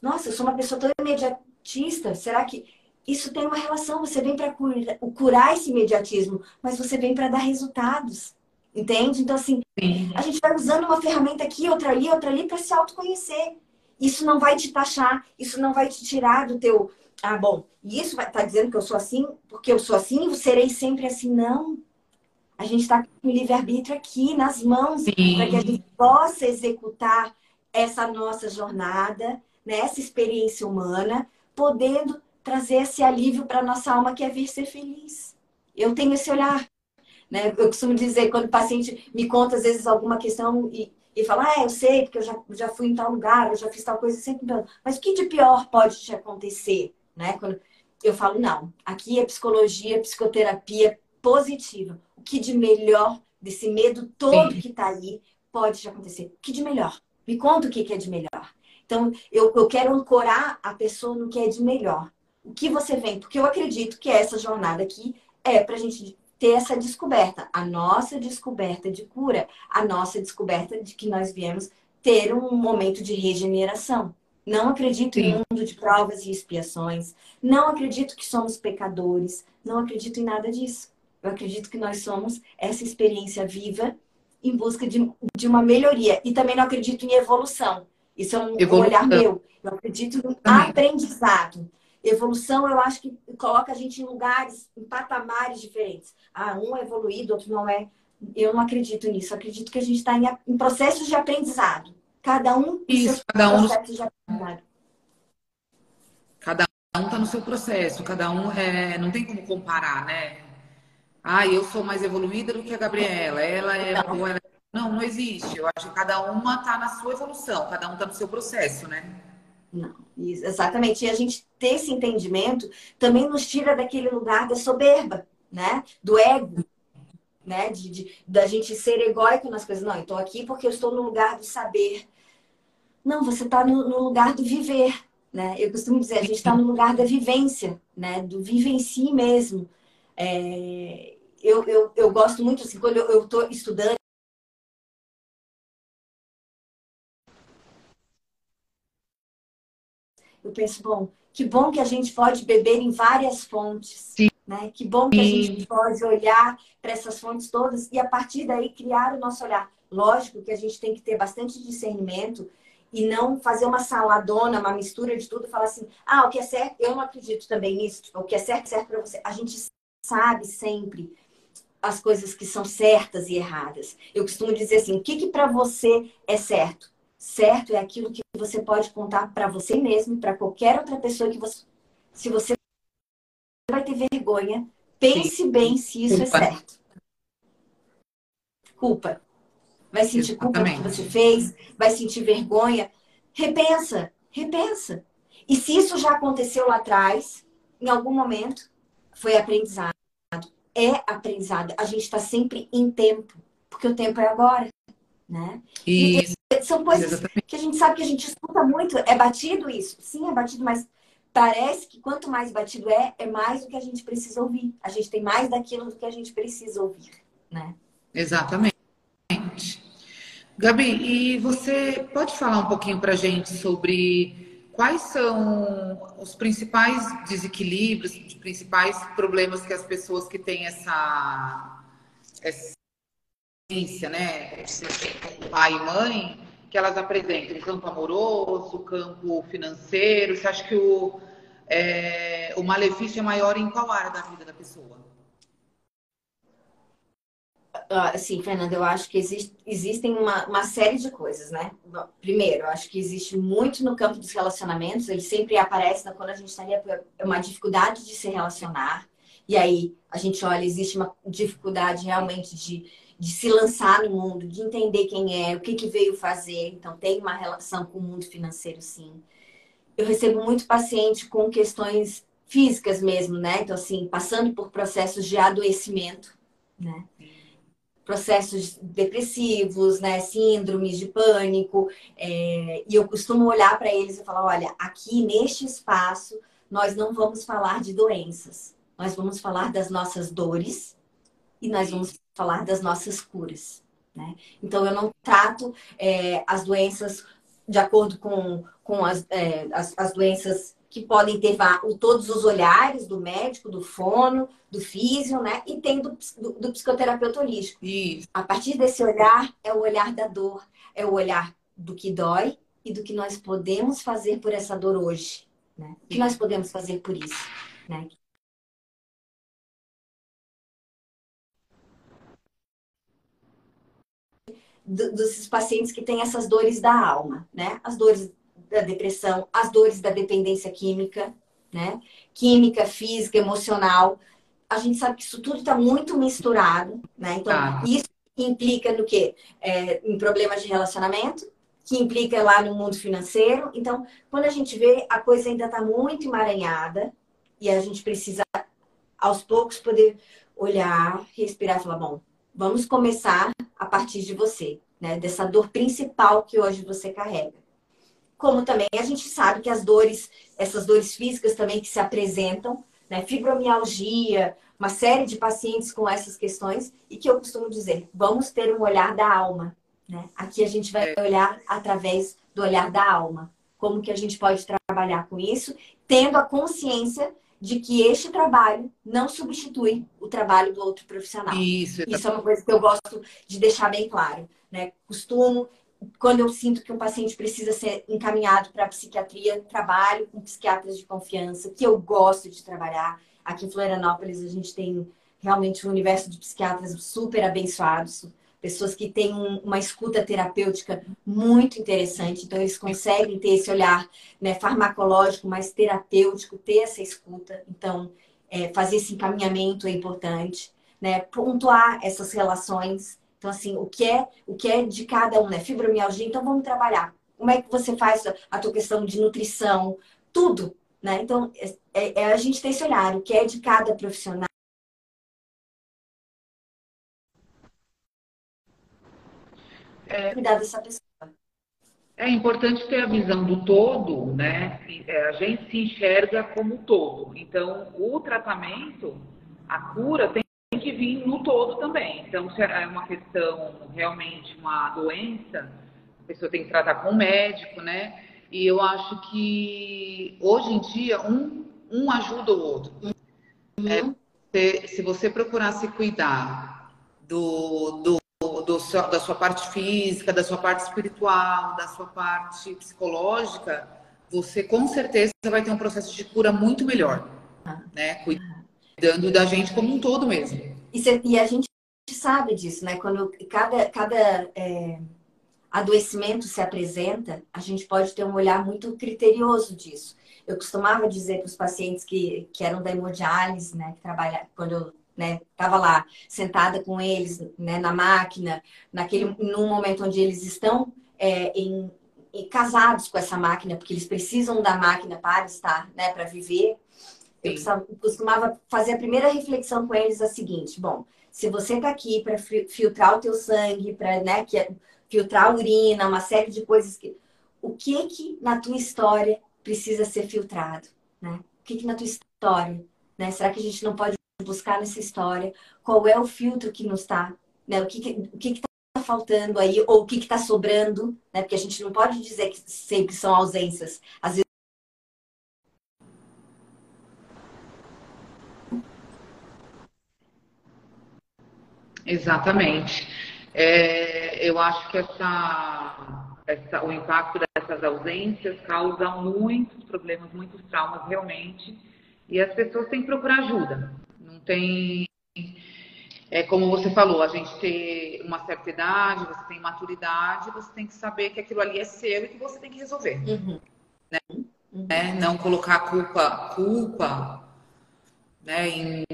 B: Nossa, eu sou uma pessoa tão imediatista. Será que isso tem uma relação? Você vem para curar, curar esse imediatismo, mas você vem para dar resultados. Entende? Então, assim, Sim. a gente vai usando uma ferramenta aqui, outra ali, outra ali, para se autoconhecer. Isso não vai te taxar, isso não vai te tirar do teu. Ah, bom, e isso vai estar tá dizendo que eu sou assim, porque eu sou assim e serei sempre assim. Não. A gente está com o livre-arbítrio aqui nas mãos para que a gente possa executar essa nossa jornada, né, essa experiência humana, podendo trazer esse alívio para nossa alma que é vir ser feliz. Eu tenho esse olhar. Né? Eu costumo dizer, quando o paciente me conta, às vezes, alguma questão e, e fala, ah, eu sei, porque eu já, já fui em tal lugar, eu já fiz tal coisa, sempre mas o que de pior pode te acontecer? Né? Quando eu falo, não, aqui é psicologia, psicoterapia positiva o que de melhor desse medo todo Sim. que está aí pode te acontecer? O que de melhor? Me conta o que é de melhor. Então, eu, eu quero ancorar a pessoa no que é de melhor. O que você vem? Porque eu acredito que essa jornada aqui é para a gente ter essa descoberta. A nossa descoberta de cura, a nossa descoberta de que nós viemos ter um momento de regeneração. Não acredito Sim. em um mundo de provas e expiações. Não acredito que somos pecadores. Não acredito em nada disso. Eu acredito que nós somos essa experiência viva em busca de, de uma melhoria. E também não acredito em evolução. Isso é um, evolução. olhar meu. Eu acredito no aprendizado. Evolução, eu acho que coloca a gente em lugares, em patamares diferentes. Ah, um é evoluído, outro não é. Eu não acredito nisso. Eu acredito que a gente está em, em, processos de aprendizado. Cada um
A: Isso, cada um de aprendizado. Cada um está no seu processo. Cada um é, não tem como comparar, né? Ah, eu sou mais evoluída do que a Gabriela. Ela é, não. Ela... não, não existe. Eu acho que cada uma está na sua evolução. Cada um está no seu processo, né?
B: Não, isso, exatamente. E a gente ter esse entendimento também nos tira daquele lugar da soberba, né? Do ego, né? De, de da gente ser egóico nas coisas. Não, eu estou aqui porque eu estou no lugar do saber. Não, você está no, no, lugar do viver, né? Eu costumo dizer, a gente está no lugar da vivência, né? Do vivenci mesmo. É, eu, eu, eu gosto muito, assim, quando eu estou estudando, eu penso, bom, que bom que a gente pode beber em várias fontes. Sim. Né? Que bom que a gente pode olhar para essas fontes todas e a partir daí criar o nosso olhar. Lógico que a gente tem que ter bastante discernimento e não fazer uma saladona, uma mistura de tudo falar assim: ah, o que é certo, eu não acredito também nisso, tipo, o que é certo, é certo para você. A gente sabe sempre as coisas que são certas e erradas. Eu costumo dizer assim: o que, que para você é certo? Certo é aquilo que você pode contar para você mesmo e para qualquer outra pessoa que você. Se você vai ter vergonha, pense Sim. bem se isso é culpa. é certo. Culpa. Vai sentir culpa do que você fez, vai sentir vergonha. Repensa, repensa. E se isso já aconteceu lá atrás, em algum momento, foi aprendizado. É aprendizado. A gente está sempre em tempo, porque o tempo é agora. Né?
A: Isso.
B: São coisas Exatamente. que a gente sabe que a gente escuta muito. É batido isso? Sim, é batido, mas parece que quanto mais batido é, é mais do que a gente precisa ouvir. A gente tem mais daquilo do que a gente precisa ouvir, né?
A: Exatamente. Gabi, e você pode falar um pouquinho para a gente sobre quais são os principais desequilíbrios, os principais problemas que as pessoas que têm essa, essa né, pai e mãe, que elas apresentam? Campo amoroso, campo financeiro? Você acha que o, é, o malefício é maior em qual área da vida da pessoa?
B: Ah, sim, Fernanda, eu acho que existe, existem uma, uma série de coisas, né? Primeiro, eu acho que existe muito no campo dos relacionamentos, ele sempre aparece quando a gente está ali, é uma dificuldade de se relacionar. E aí a gente olha, existe uma dificuldade realmente de de se lançar no mundo, de entender quem é, o que, que veio fazer. Então, tem uma relação com o mundo financeiro, sim. Eu recebo muito paciente com questões físicas mesmo, né? Então, assim, passando por processos de adoecimento, né? Processos depressivos, né? Síndromes de pânico. É... E eu costumo olhar para eles e falar: olha, aqui neste espaço, nós não vamos falar de doenças, nós vamos falar das nossas dores e nós vamos falar das nossas curas. Né? Então, eu não trato é, as doenças de acordo com, com as, é, as, as, doenças que podem ter todos os olhares do médico, do fono, do físio, né? E tem do, do, do psicoterapeuta holístico.
A: Isso.
B: A partir desse olhar, é o olhar da dor, é o olhar do que dói e do que nós podemos fazer por essa dor hoje. Né? O que nós podemos fazer por isso? Né? Dos pacientes que têm essas dores da alma, né? As dores da depressão, as dores da dependência química, né? Química, física, emocional. A gente sabe que isso tudo está muito misturado, né? Então, ah. isso implica no quê? É, em problemas de relacionamento, que implica lá no mundo financeiro. Então, quando a gente vê, a coisa ainda está muito emaranhada e a gente precisa, aos poucos, poder olhar, respirar e falar, bom, vamos começar a partir de você, né? Dessa dor principal que hoje você carrega. Como também a gente sabe que as dores, essas dores físicas também que se apresentam, né? Fibromialgia, uma série de pacientes com essas questões e que eu costumo dizer, vamos ter um olhar da alma, né? Aqui a gente vai olhar através do olhar da alma. Como que a gente pode trabalhar com isso, tendo a consciência de que este trabalho não substitui o trabalho do outro profissional.
A: Isso,
B: Isso é uma coisa que eu gosto de deixar bem claro. Né? Costumo quando eu sinto que um paciente precisa ser encaminhado para a psiquiatria, trabalho com psiquiatras de confiança, que eu gosto de trabalhar. Aqui em Florianópolis a gente tem realmente um universo de psiquiatras super abençoados, pessoas que têm uma escuta terapêutica muito interessante, então eles conseguem ter esse olhar né, farmacológico, mais terapêutico, ter essa escuta. Então, é, fazer esse encaminhamento é importante, né? Pontuar essas relações então, assim, o que é, o que é de cada um, né? Fibromialgia, então vamos trabalhar. Como é que você faz a tua questão de nutrição? Tudo, né? Então, é, é, é a gente ter esse olhar, o que é de cada profissional. É, cuidar dessa pessoa.
A: É importante ter a visão do todo, né? É, a gente se enxerga como todo. Então, o tratamento, a cura tem que vir no todo também. Então, se é uma questão realmente uma doença, a pessoa tem que tratar com o médico, né? E eu acho que hoje em dia um, um ajuda o outro. Uhum. É, se, se, você procurar se cuidar do, do, do seu, da sua parte física, da sua parte espiritual, da sua parte psicológica, você com certeza vai ter um processo de cura muito melhor, né? Cuidando da gente como um todo mesmo.
B: E, e a gente sabe disso, né? Quando cada, cada é, adoecimento se apresenta, a gente pode ter um olhar muito criterioso disso. Eu costumava dizer para os pacientes que, que eram da hemodiálise, né? Que trabalha, quando eu estava né, lá sentada com eles né, na máquina, naquele, num momento onde eles estão é, em, em, casados com essa máquina, porque eles precisam da máquina para estar, né, para viver. Eu costumava fazer a primeira reflexão com eles a seguinte: bom, se você está aqui para filtrar o teu sangue, para né, que, é, filtrar a urina, uma série de coisas que. O que que na tua história precisa ser filtrado? Né? O que, que na tua história? Né? Será que a gente não pode buscar nessa história qual é o filtro que nos está? Né? O que, o que, que tá faltando aí, ou o que está sobrando, né? Porque a gente não pode dizer que sempre são ausências. Às vezes
A: Exatamente. É, eu acho que essa, essa, o impacto dessas ausências causa muitos problemas, muitos traumas realmente, e as pessoas têm que procurar ajuda. Não tem. É como você falou, a gente ter uma certa idade, você tem maturidade, você tem que saber que aquilo ali é seu e que você tem que resolver. Uhum. Né? Uhum. Né? Não colocar culpa, culpa né, em,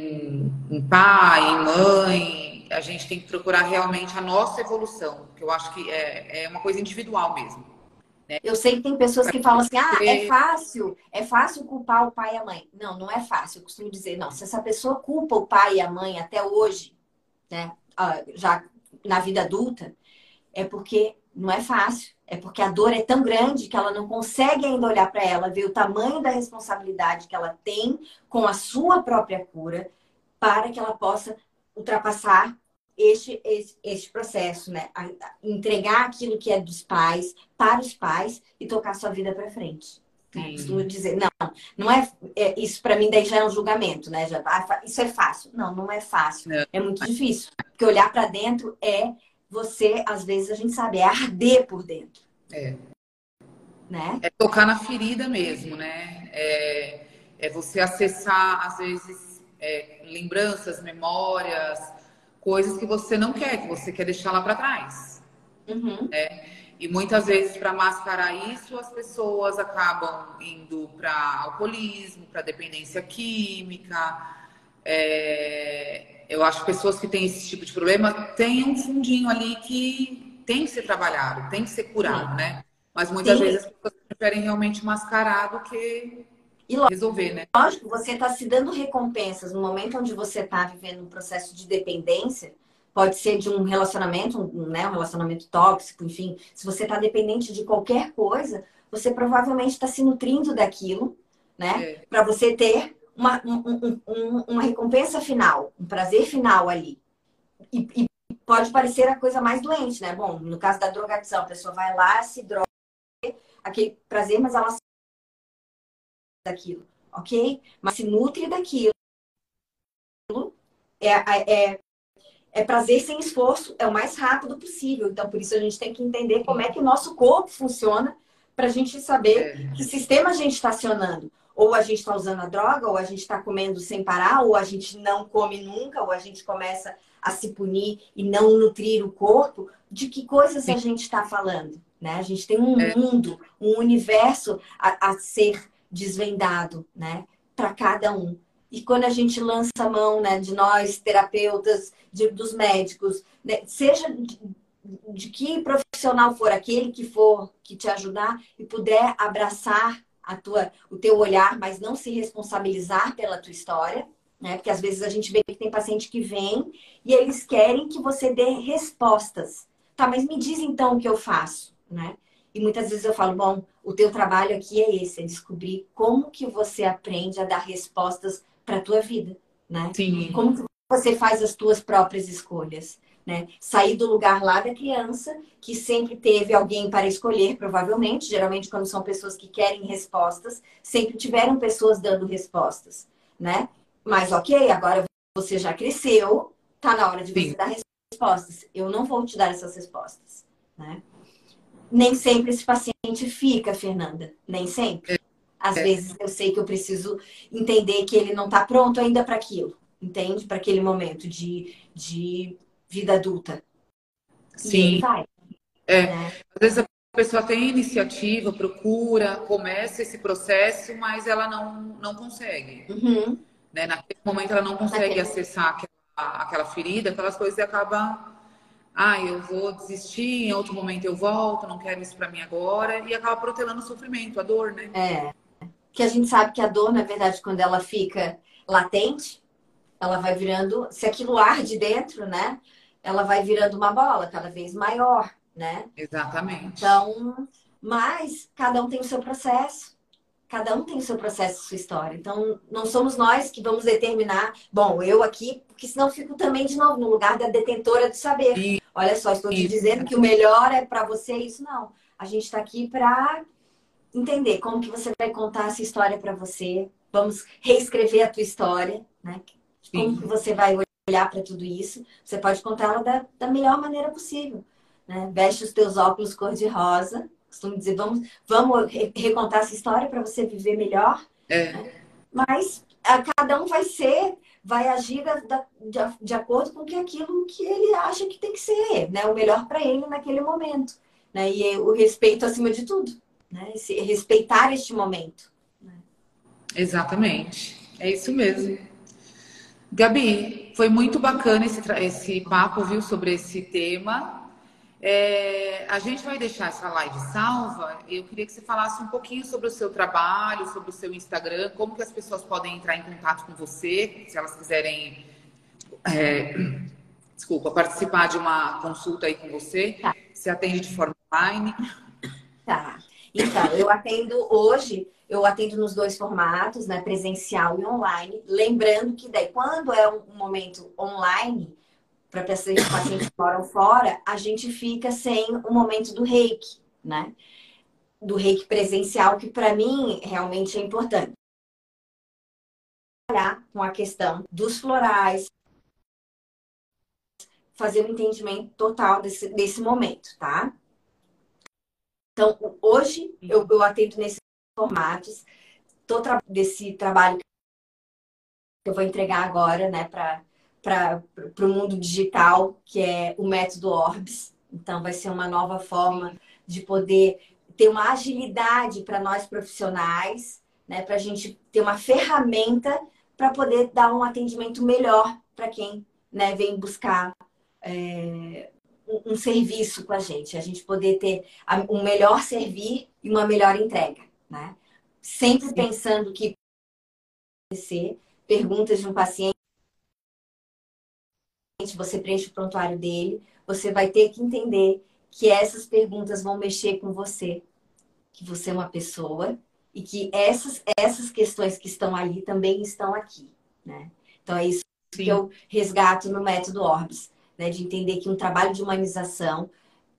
A: em pai, em mãe, a gente tem que procurar realmente a nossa evolução, que eu acho que é, é uma coisa individual mesmo.
B: Né? Eu sei que tem pessoas que falam assim, ah, é fácil, é fácil culpar o pai e a mãe. Não, não é fácil. Eu costumo dizer, não, se essa pessoa culpa o pai e a mãe até hoje, né, já na vida adulta, é porque não é fácil. É porque a dor é tão grande que ela não consegue ainda olhar para ela, ver o tamanho da responsabilidade que ela tem com a sua própria cura, para que ela possa ultrapassar este, este, este processo, né? A, a entregar aquilo que é dos pais para os pais e tocar sua vida para frente. Né? Costumo dizer, não, não é, é isso para mim daí já é um julgamento, né? Já, ah, isso é fácil. Não, não é fácil. Não. É muito difícil. Porque olhar para dentro é você, às vezes a gente sabe, é arder por dentro.
A: É. Né? É tocar na ferida mesmo, né? É, é você acessar, às vezes, é, lembranças, memórias, coisas que você não quer, que você quer deixar lá para trás. Uhum. Né? E muitas vezes, para mascarar isso, as pessoas acabam indo para alcoolismo, para dependência química. É... Eu acho que pessoas que têm esse tipo de problema têm um fundinho ali que tem que ser trabalhado, tem que ser curado, Sim. né? Mas muitas Sim. vezes as pessoas preferem realmente mascarar do que e resolver, né?
B: Lógico, você está se dando recompensas no momento onde você está vivendo um processo de dependência. Pode ser de um relacionamento, um, né, um relacionamento tóxico, enfim. Se você está dependente de qualquer coisa, você provavelmente está se nutrindo daquilo, né? É. Para você ter uma, um, um, uma recompensa final, um prazer final ali. E, e, pode parecer a coisa mais doente, né? Bom, no caso da drogadição, a pessoa vai lá, se droga, aquele prazer, mas ela daquilo, ok? Mas se nutre daquilo. É, é, é prazer sem esforço, é o mais rápido possível. Então, por isso a gente tem que entender como é que o nosso corpo funciona para a gente saber é. que sistema a gente está acionando. Ou a gente está usando a droga, ou a gente está comendo sem parar, ou a gente não come nunca, ou a gente começa a se punir e não nutrir o corpo. De que coisas Sim. a gente está falando? Né? A gente tem um é. mundo, um universo a, a ser desvendado né? para cada um. E quando a gente lança a mão né, de nós, terapeutas, de, dos médicos, né, seja de, de, que profissional for aquele que for que te ajudar e puder abraçar a tua, o teu olhar, mas não se responsabilizar pela tua história, né? Porque às vezes a gente vê que tem paciente que vem e eles querem que você dê respostas. Tá, mas me diz então o que eu faço, né? E muitas vezes eu falo, bom, o teu trabalho aqui é esse, é descobrir como que você aprende a dar respostas para a tua vida, né? Sim. Como que você faz as tuas próprias escolhas, né? Sair do lugar lá da criança, que sempre teve alguém para escolher, provavelmente, geralmente quando são pessoas que querem respostas, sempre tiveram pessoas dando respostas, né? Mas ok, agora você já cresceu, tá na hora de Sim. você dar respostas. Eu não vou te dar essas respostas, né? Nem sempre esse paciente fica, Fernanda, nem sempre. É. Às é. vezes eu sei que eu preciso entender que ele não está pronto ainda para aquilo, entende? Para aquele momento de, de vida adulta.
A: Sim. vai. É. Né? Às vezes a pessoa tem iniciativa, procura, começa esse processo, mas ela não, não consegue. Uhum. Né? Naquele momento ela não consegue Naquele... acessar aquela, aquela ferida, aquelas coisas e acaba ah, eu vou desistir, em outro momento eu volto, não quero isso para mim agora, e acaba protelando o sofrimento, a dor, né?
B: É que a gente sabe que a dor, na verdade, quando ela fica latente, ela vai virando, se aquilo arde dentro, né? Ela vai virando uma bola cada vez maior, né?
A: Exatamente.
B: Então, mas cada um tem o seu processo. Cada um tem o seu processo, sua história. Então, não somos nós que vamos determinar, bom, eu aqui, porque senão fico também de novo no lugar da detentora de saber. E... Olha só, estou te dizendo que o melhor é para você, isso não. A gente está aqui para entender como que você vai contar essa história para você. Vamos reescrever a tua história, né? Como que você vai olhar para tudo isso? Você pode contá-la da, da melhor maneira possível. Né? Veste os teus óculos cor-de-rosa. Costumo dizer, vamos, vamos recontar essa história para você viver melhor. É. Né? Mas a, cada um vai ser, vai agir da, da, de, de, acordo com que aquilo que ele acha que tem que ser, né? O melhor para ele naquele momento. Né? E o respeito acima de tudo né? Esse, respeitar este momento. Né?
A: Exatamente, é isso mesmo. Gabi, foi muito bacana esse, esse papo, viu, sobre esse tema. É, a gente vai deixar essa live salva. Eu queria que você falasse um pouquinho sobre o seu trabalho, sobre o seu Instagram, como que as pessoas podem entrar em contato com você, se elas quiserem, é, desculpa, participar de uma consulta aí com você. Tá. Você atende de forma online?
B: Tá. Então, eu atendo hoje, eu atendo nos dois formatos, né? Presencial e online. Lembrando que daí, quando é um momento online, para pacientes que moram fora, a gente fica sem o momento do reiki, né? Do reiki presencial, que para mim realmente é importante. Com a questão dos florais, fazer um entendimento total desse, desse momento, tá? Então, hoje eu, eu atendo nesses formatos. Tô tra desse trabalho que eu vou entregar agora, né, para o mundo digital, que é o método Orbs. Então, vai ser uma nova forma de poder ter uma agilidade para nós profissionais, né, para a gente ter uma ferramenta para poder dar um atendimento melhor para quem né, vem buscar é, um, serviço com a gente, a gente poder ter um melhor servir e uma melhor entrega, né? Sempre pensando que ser perguntas de um paciente, você preenche o prontuário dele, você vai ter que entender que essas perguntas vão mexer com você, que você é uma pessoa e que essas, essas questões que estão ali também estão aqui, né? Então é isso Sim. que eu resgato no método Orbis né, de entender que um trabalho de humanização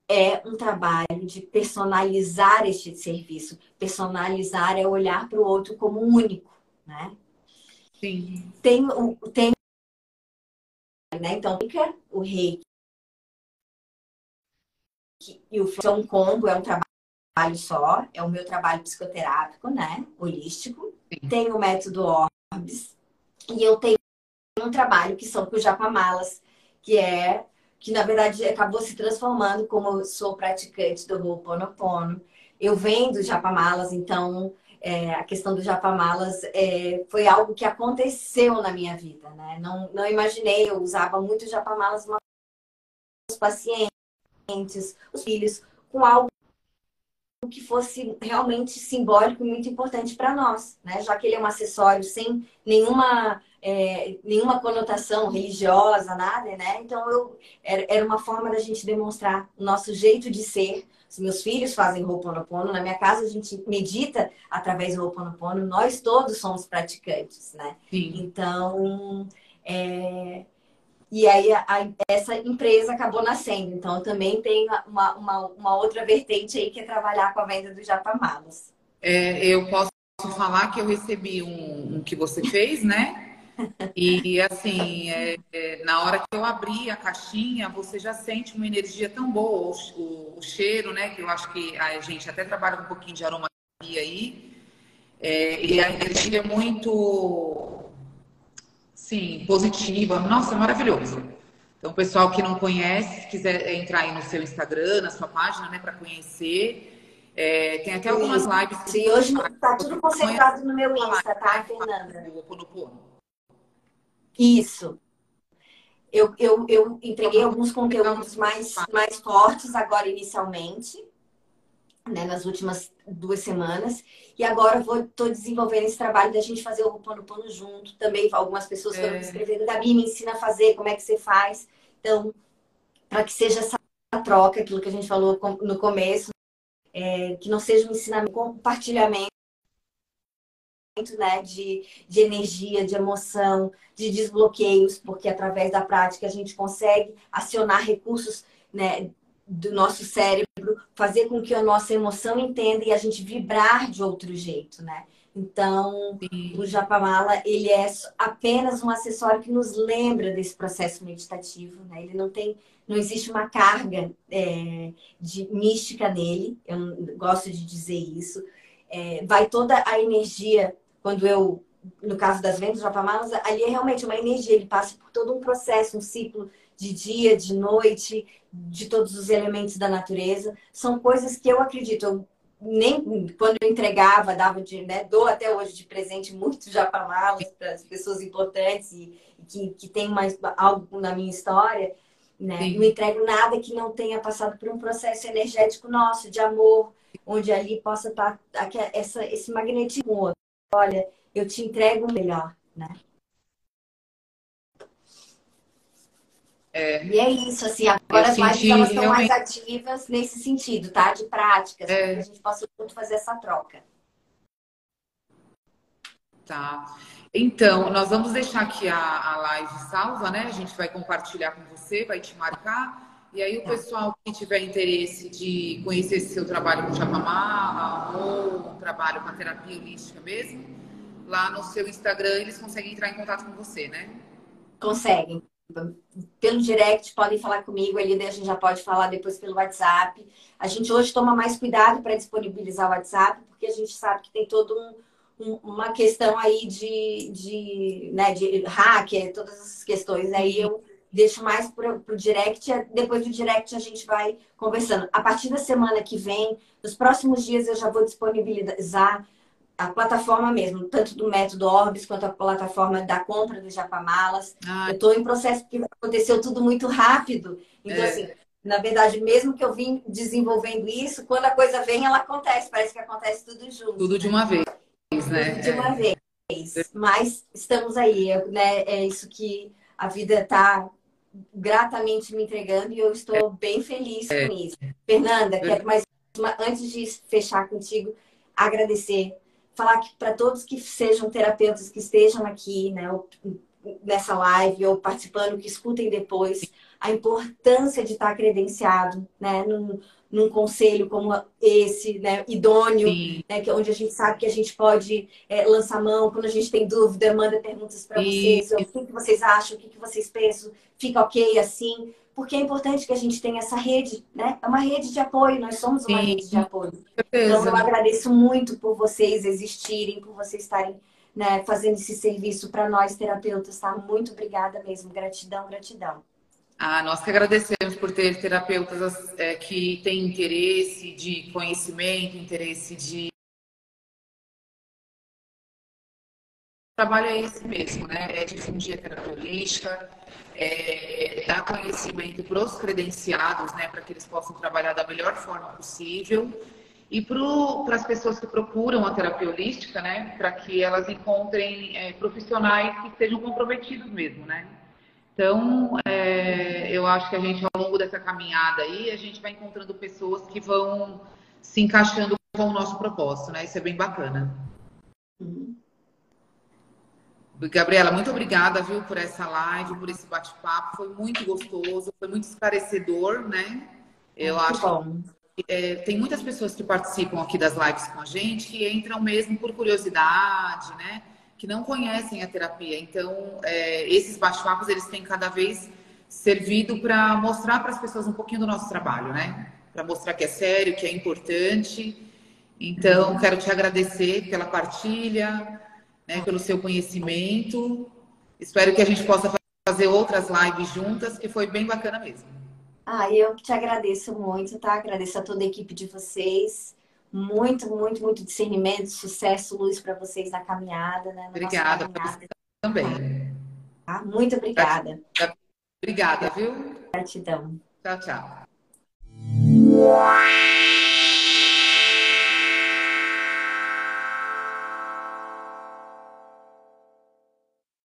B: é um trabalho de personalizar este serviço. Personalizar é olhar para o outro como único, né?
A: Sim.
B: Tem, tem né? Então, o reiki e o são um combo, é um trabalho só, é o meu trabalho psicoterápico, né? Holístico. Sim. Tem o método Orbs e eu tenho um trabalho que são com o Japamalas, que é que na verdade acabou se transformando como eu sou praticante do Ho'oponopono. Eu venho do Japamalas, então é, a questão do Japamalas é, foi algo que aconteceu na minha vida, né? Não, não imaginei, eu usava muito Japamalas com os pacientes, os filhos, com algo que fosse realmente simbólico e muito importante para nós, né? Já que ele é um acessório sem nenhuma é, nenhuma conotação religiosa, nada, né? Então eu era, era uma forma da gente demonstrar o nosso jeito de ser. Os meus filhos fazem Ho'oponopono, na minha casa a gente medita através do Ho'oponopono, nós todos somos praticantes, né? Sim. Então, é... E aí a, a, essa empresa acabou nascendo. Então eu também tenho uma, uma, uma, outra vertente aí que é trabalhar com a venda do Japamalas.
A: É, eu posso falar que eu recebi um, um que você fez, né? E assim, é, é, na hora que eu abri a caixinha, você já sente uma energia tão boa, o, o, o, cheiro, né? Que eu acho que a gente até trabalha um pouquinho de aromaterapia aí. É, e a energia é muito, sim, positiva. Nossa, é maravilhoso. Então, pessoal que não conhece, se quiser entrar aí no seu Instagram, na sua página, né, para conhecer. É, tem até algumas lives.
B: Sim, hoje está tudo concentrado no meu Insta, tá, Fernanda? Isso. Eu, eu, eu entreguei alguns conteúdos mais, mais fortes agora inicialmente, né, nas últimas duas semanas. E agora vou tô desenvolvendo esse trabalho da gente fazer o Ho'oponopono junto. Também algumas pessoas foram é. me escrevendo, Gabi, me ensina a fazer, como é que você faz. Então, para que seja essa troca, aquilo que a gente falou no começo, é, que não seja um ensinamento, compartilhamento né, de, de energia, de emoção, de desbloqueios, porque através da prática a gente consegue acionar recursos né, do nosso cérebro, fazer com que a nossa emoção entenda e a gente vibrar de outro jeito, né? Então, Sim. o Japamala, ele é apenas um acessório que nos lembra desse processo meditativo, né? Ele não tem, não existe uma carga é, de mística nele, eu gosto de dizer isso. É, vai toda a energia quando eu, no caso das vendas do Japamalas, ali é realmente uma energia, ele passa por todo um processo, um ciclo de dia, de noite, de todos os elementos da natureza. São coisas que eu acredito, eu nem quando eu entregava, dava de, né, dou até hoje de presente muito japamalas para as pessoas importantes e, que, que tem mais algo na minha história, né? Não entrego nada que não tenha passado por um processo energético nosso, de amor, onde ali possa estar tá, essa, esse magnetismo olha, eu te entrego o melhor, né? É, e é isso, assim, agora as lives elas estão realmente... mais ativas nesse sentido, tá? De práticas, é. para que a gente possa junto fazer essa troca.
A: Tá. Então, nós vamos deixar aqui a, a live salva, né? A gente vai compartilhar com você, vai te marcar. E aí o tá. pessoal que tiver interesse de conhecer esse seu trabalho com Japamala ou um trabalho com a terapia holística mesmo, lá no seu Instagram eles conseguem entrar em contato com você, né?
B: Conseguem. Pelo direct podem falar comigo, ali a gente já pode falar depois pelo WhatsApp. A gente hoje toma mais cuidado para disponibilizar o WhatsApp, porque a gente sabe que tem todo um, um, uma questão aí de, de, né, de hacker, todas essas questões. Aí eu deixo mais para o direct, depois do direct a gente vai conversando. A partir da semana que vem, nos próximos dias eu já vou disponibilizar a plataforma mesmo, tanto do método Orbis quanto a plataforma da compra do Japamalas. Ah. Eu estou em processo porque aconteceu tudo muito rápido. Então, é. assim, na verdade, mesmo que eu vim desenvolvendo isso, quando a coisa vem, ela acontece. Parece que acontece tudo junto.
A: Tudo né? de uma vez, né?
B: Tudo de uma é. vez. Mas estamos aí, né? É isso que a vida está gratamente me entregando e eu estou bem feliz é. com isso. Fernanda, quero mais uma, antes de fechar contigo, agradecer, falar que para todos que sejam terapeutas que estejam aqui, né, nessa live ou participando, que escutem depois, a importância de estar credenciado, né, no, num conselho como esse, né, idôneo, né, que é onde a gente sabe que a gente pode é, lançar mão quando a gente tem dúvida, manda perguntas para vocês, o que, que, vocês acham, o que, que vocês pensam, fica ok assim, porque é importante que a gente tenha essa rede, né? É uma rede de apoio, nós somos uma Sim. rede de apoio. Então eu agradeço muito por vocês existirem, por vocês estarem né, fazendo esse serviço para nós terapeutas, tá? Muito obrigada mesmo, gratidão, gratidão.
A: Ah, nós que agradecemos por ter terapeutas é, que têm interesse de conhecimento, interesse de. O trabalho é esse mesmo, né? É difundir a terapia holística, é, dar conhecimento para os credenciados, né? Para que eles possam trabalhar da melhor forma possível. E para as pessoas que procuram a terapia holística, né? Para que elas encontrem é, profissionais que estejam comprometidos mesmo, né? Então, é, eu acho que a gente, ao longo dessa caminhada aí, a gente vai encontrando pessoas que vão se encaixando com o nosso propósito, né? Isso é bem bacana. Uhum. Gabriela, muito obrigada, viu, por essa live, por esse bate-papo. Foi muito gostoso, foi muito esclarecedor, né? Eu muito acho bom. que é, tem muitas pessoas que participam aqui das lives com a gente que entram mesmo por curiosidade, né? Que não conhecem a terapia. Então, é, esses bate-papos, eles têm cada vez servido para mostrar para as pessoas um pouquinho do nosso trabalho, né? Para mostrar que é sério, que é importante. Então, quero te agradecer pela partilha, né, pelo seu conhecimento. Espero que a gente possa fazer outras lives juntas, que foi bem bacana mesmo.
B: Ah, eu te agradeço muito, tá? Agradeço a toda a equipe de vocês muito, muito, muito discernimento, sucesso, luz para vocês na caminhada, né?
A: obrigada caminhada. também.
B: Tá? Muito obrigada.
A: Obrigada, viu?
B: Gratidão.
A: Tchau, tchau.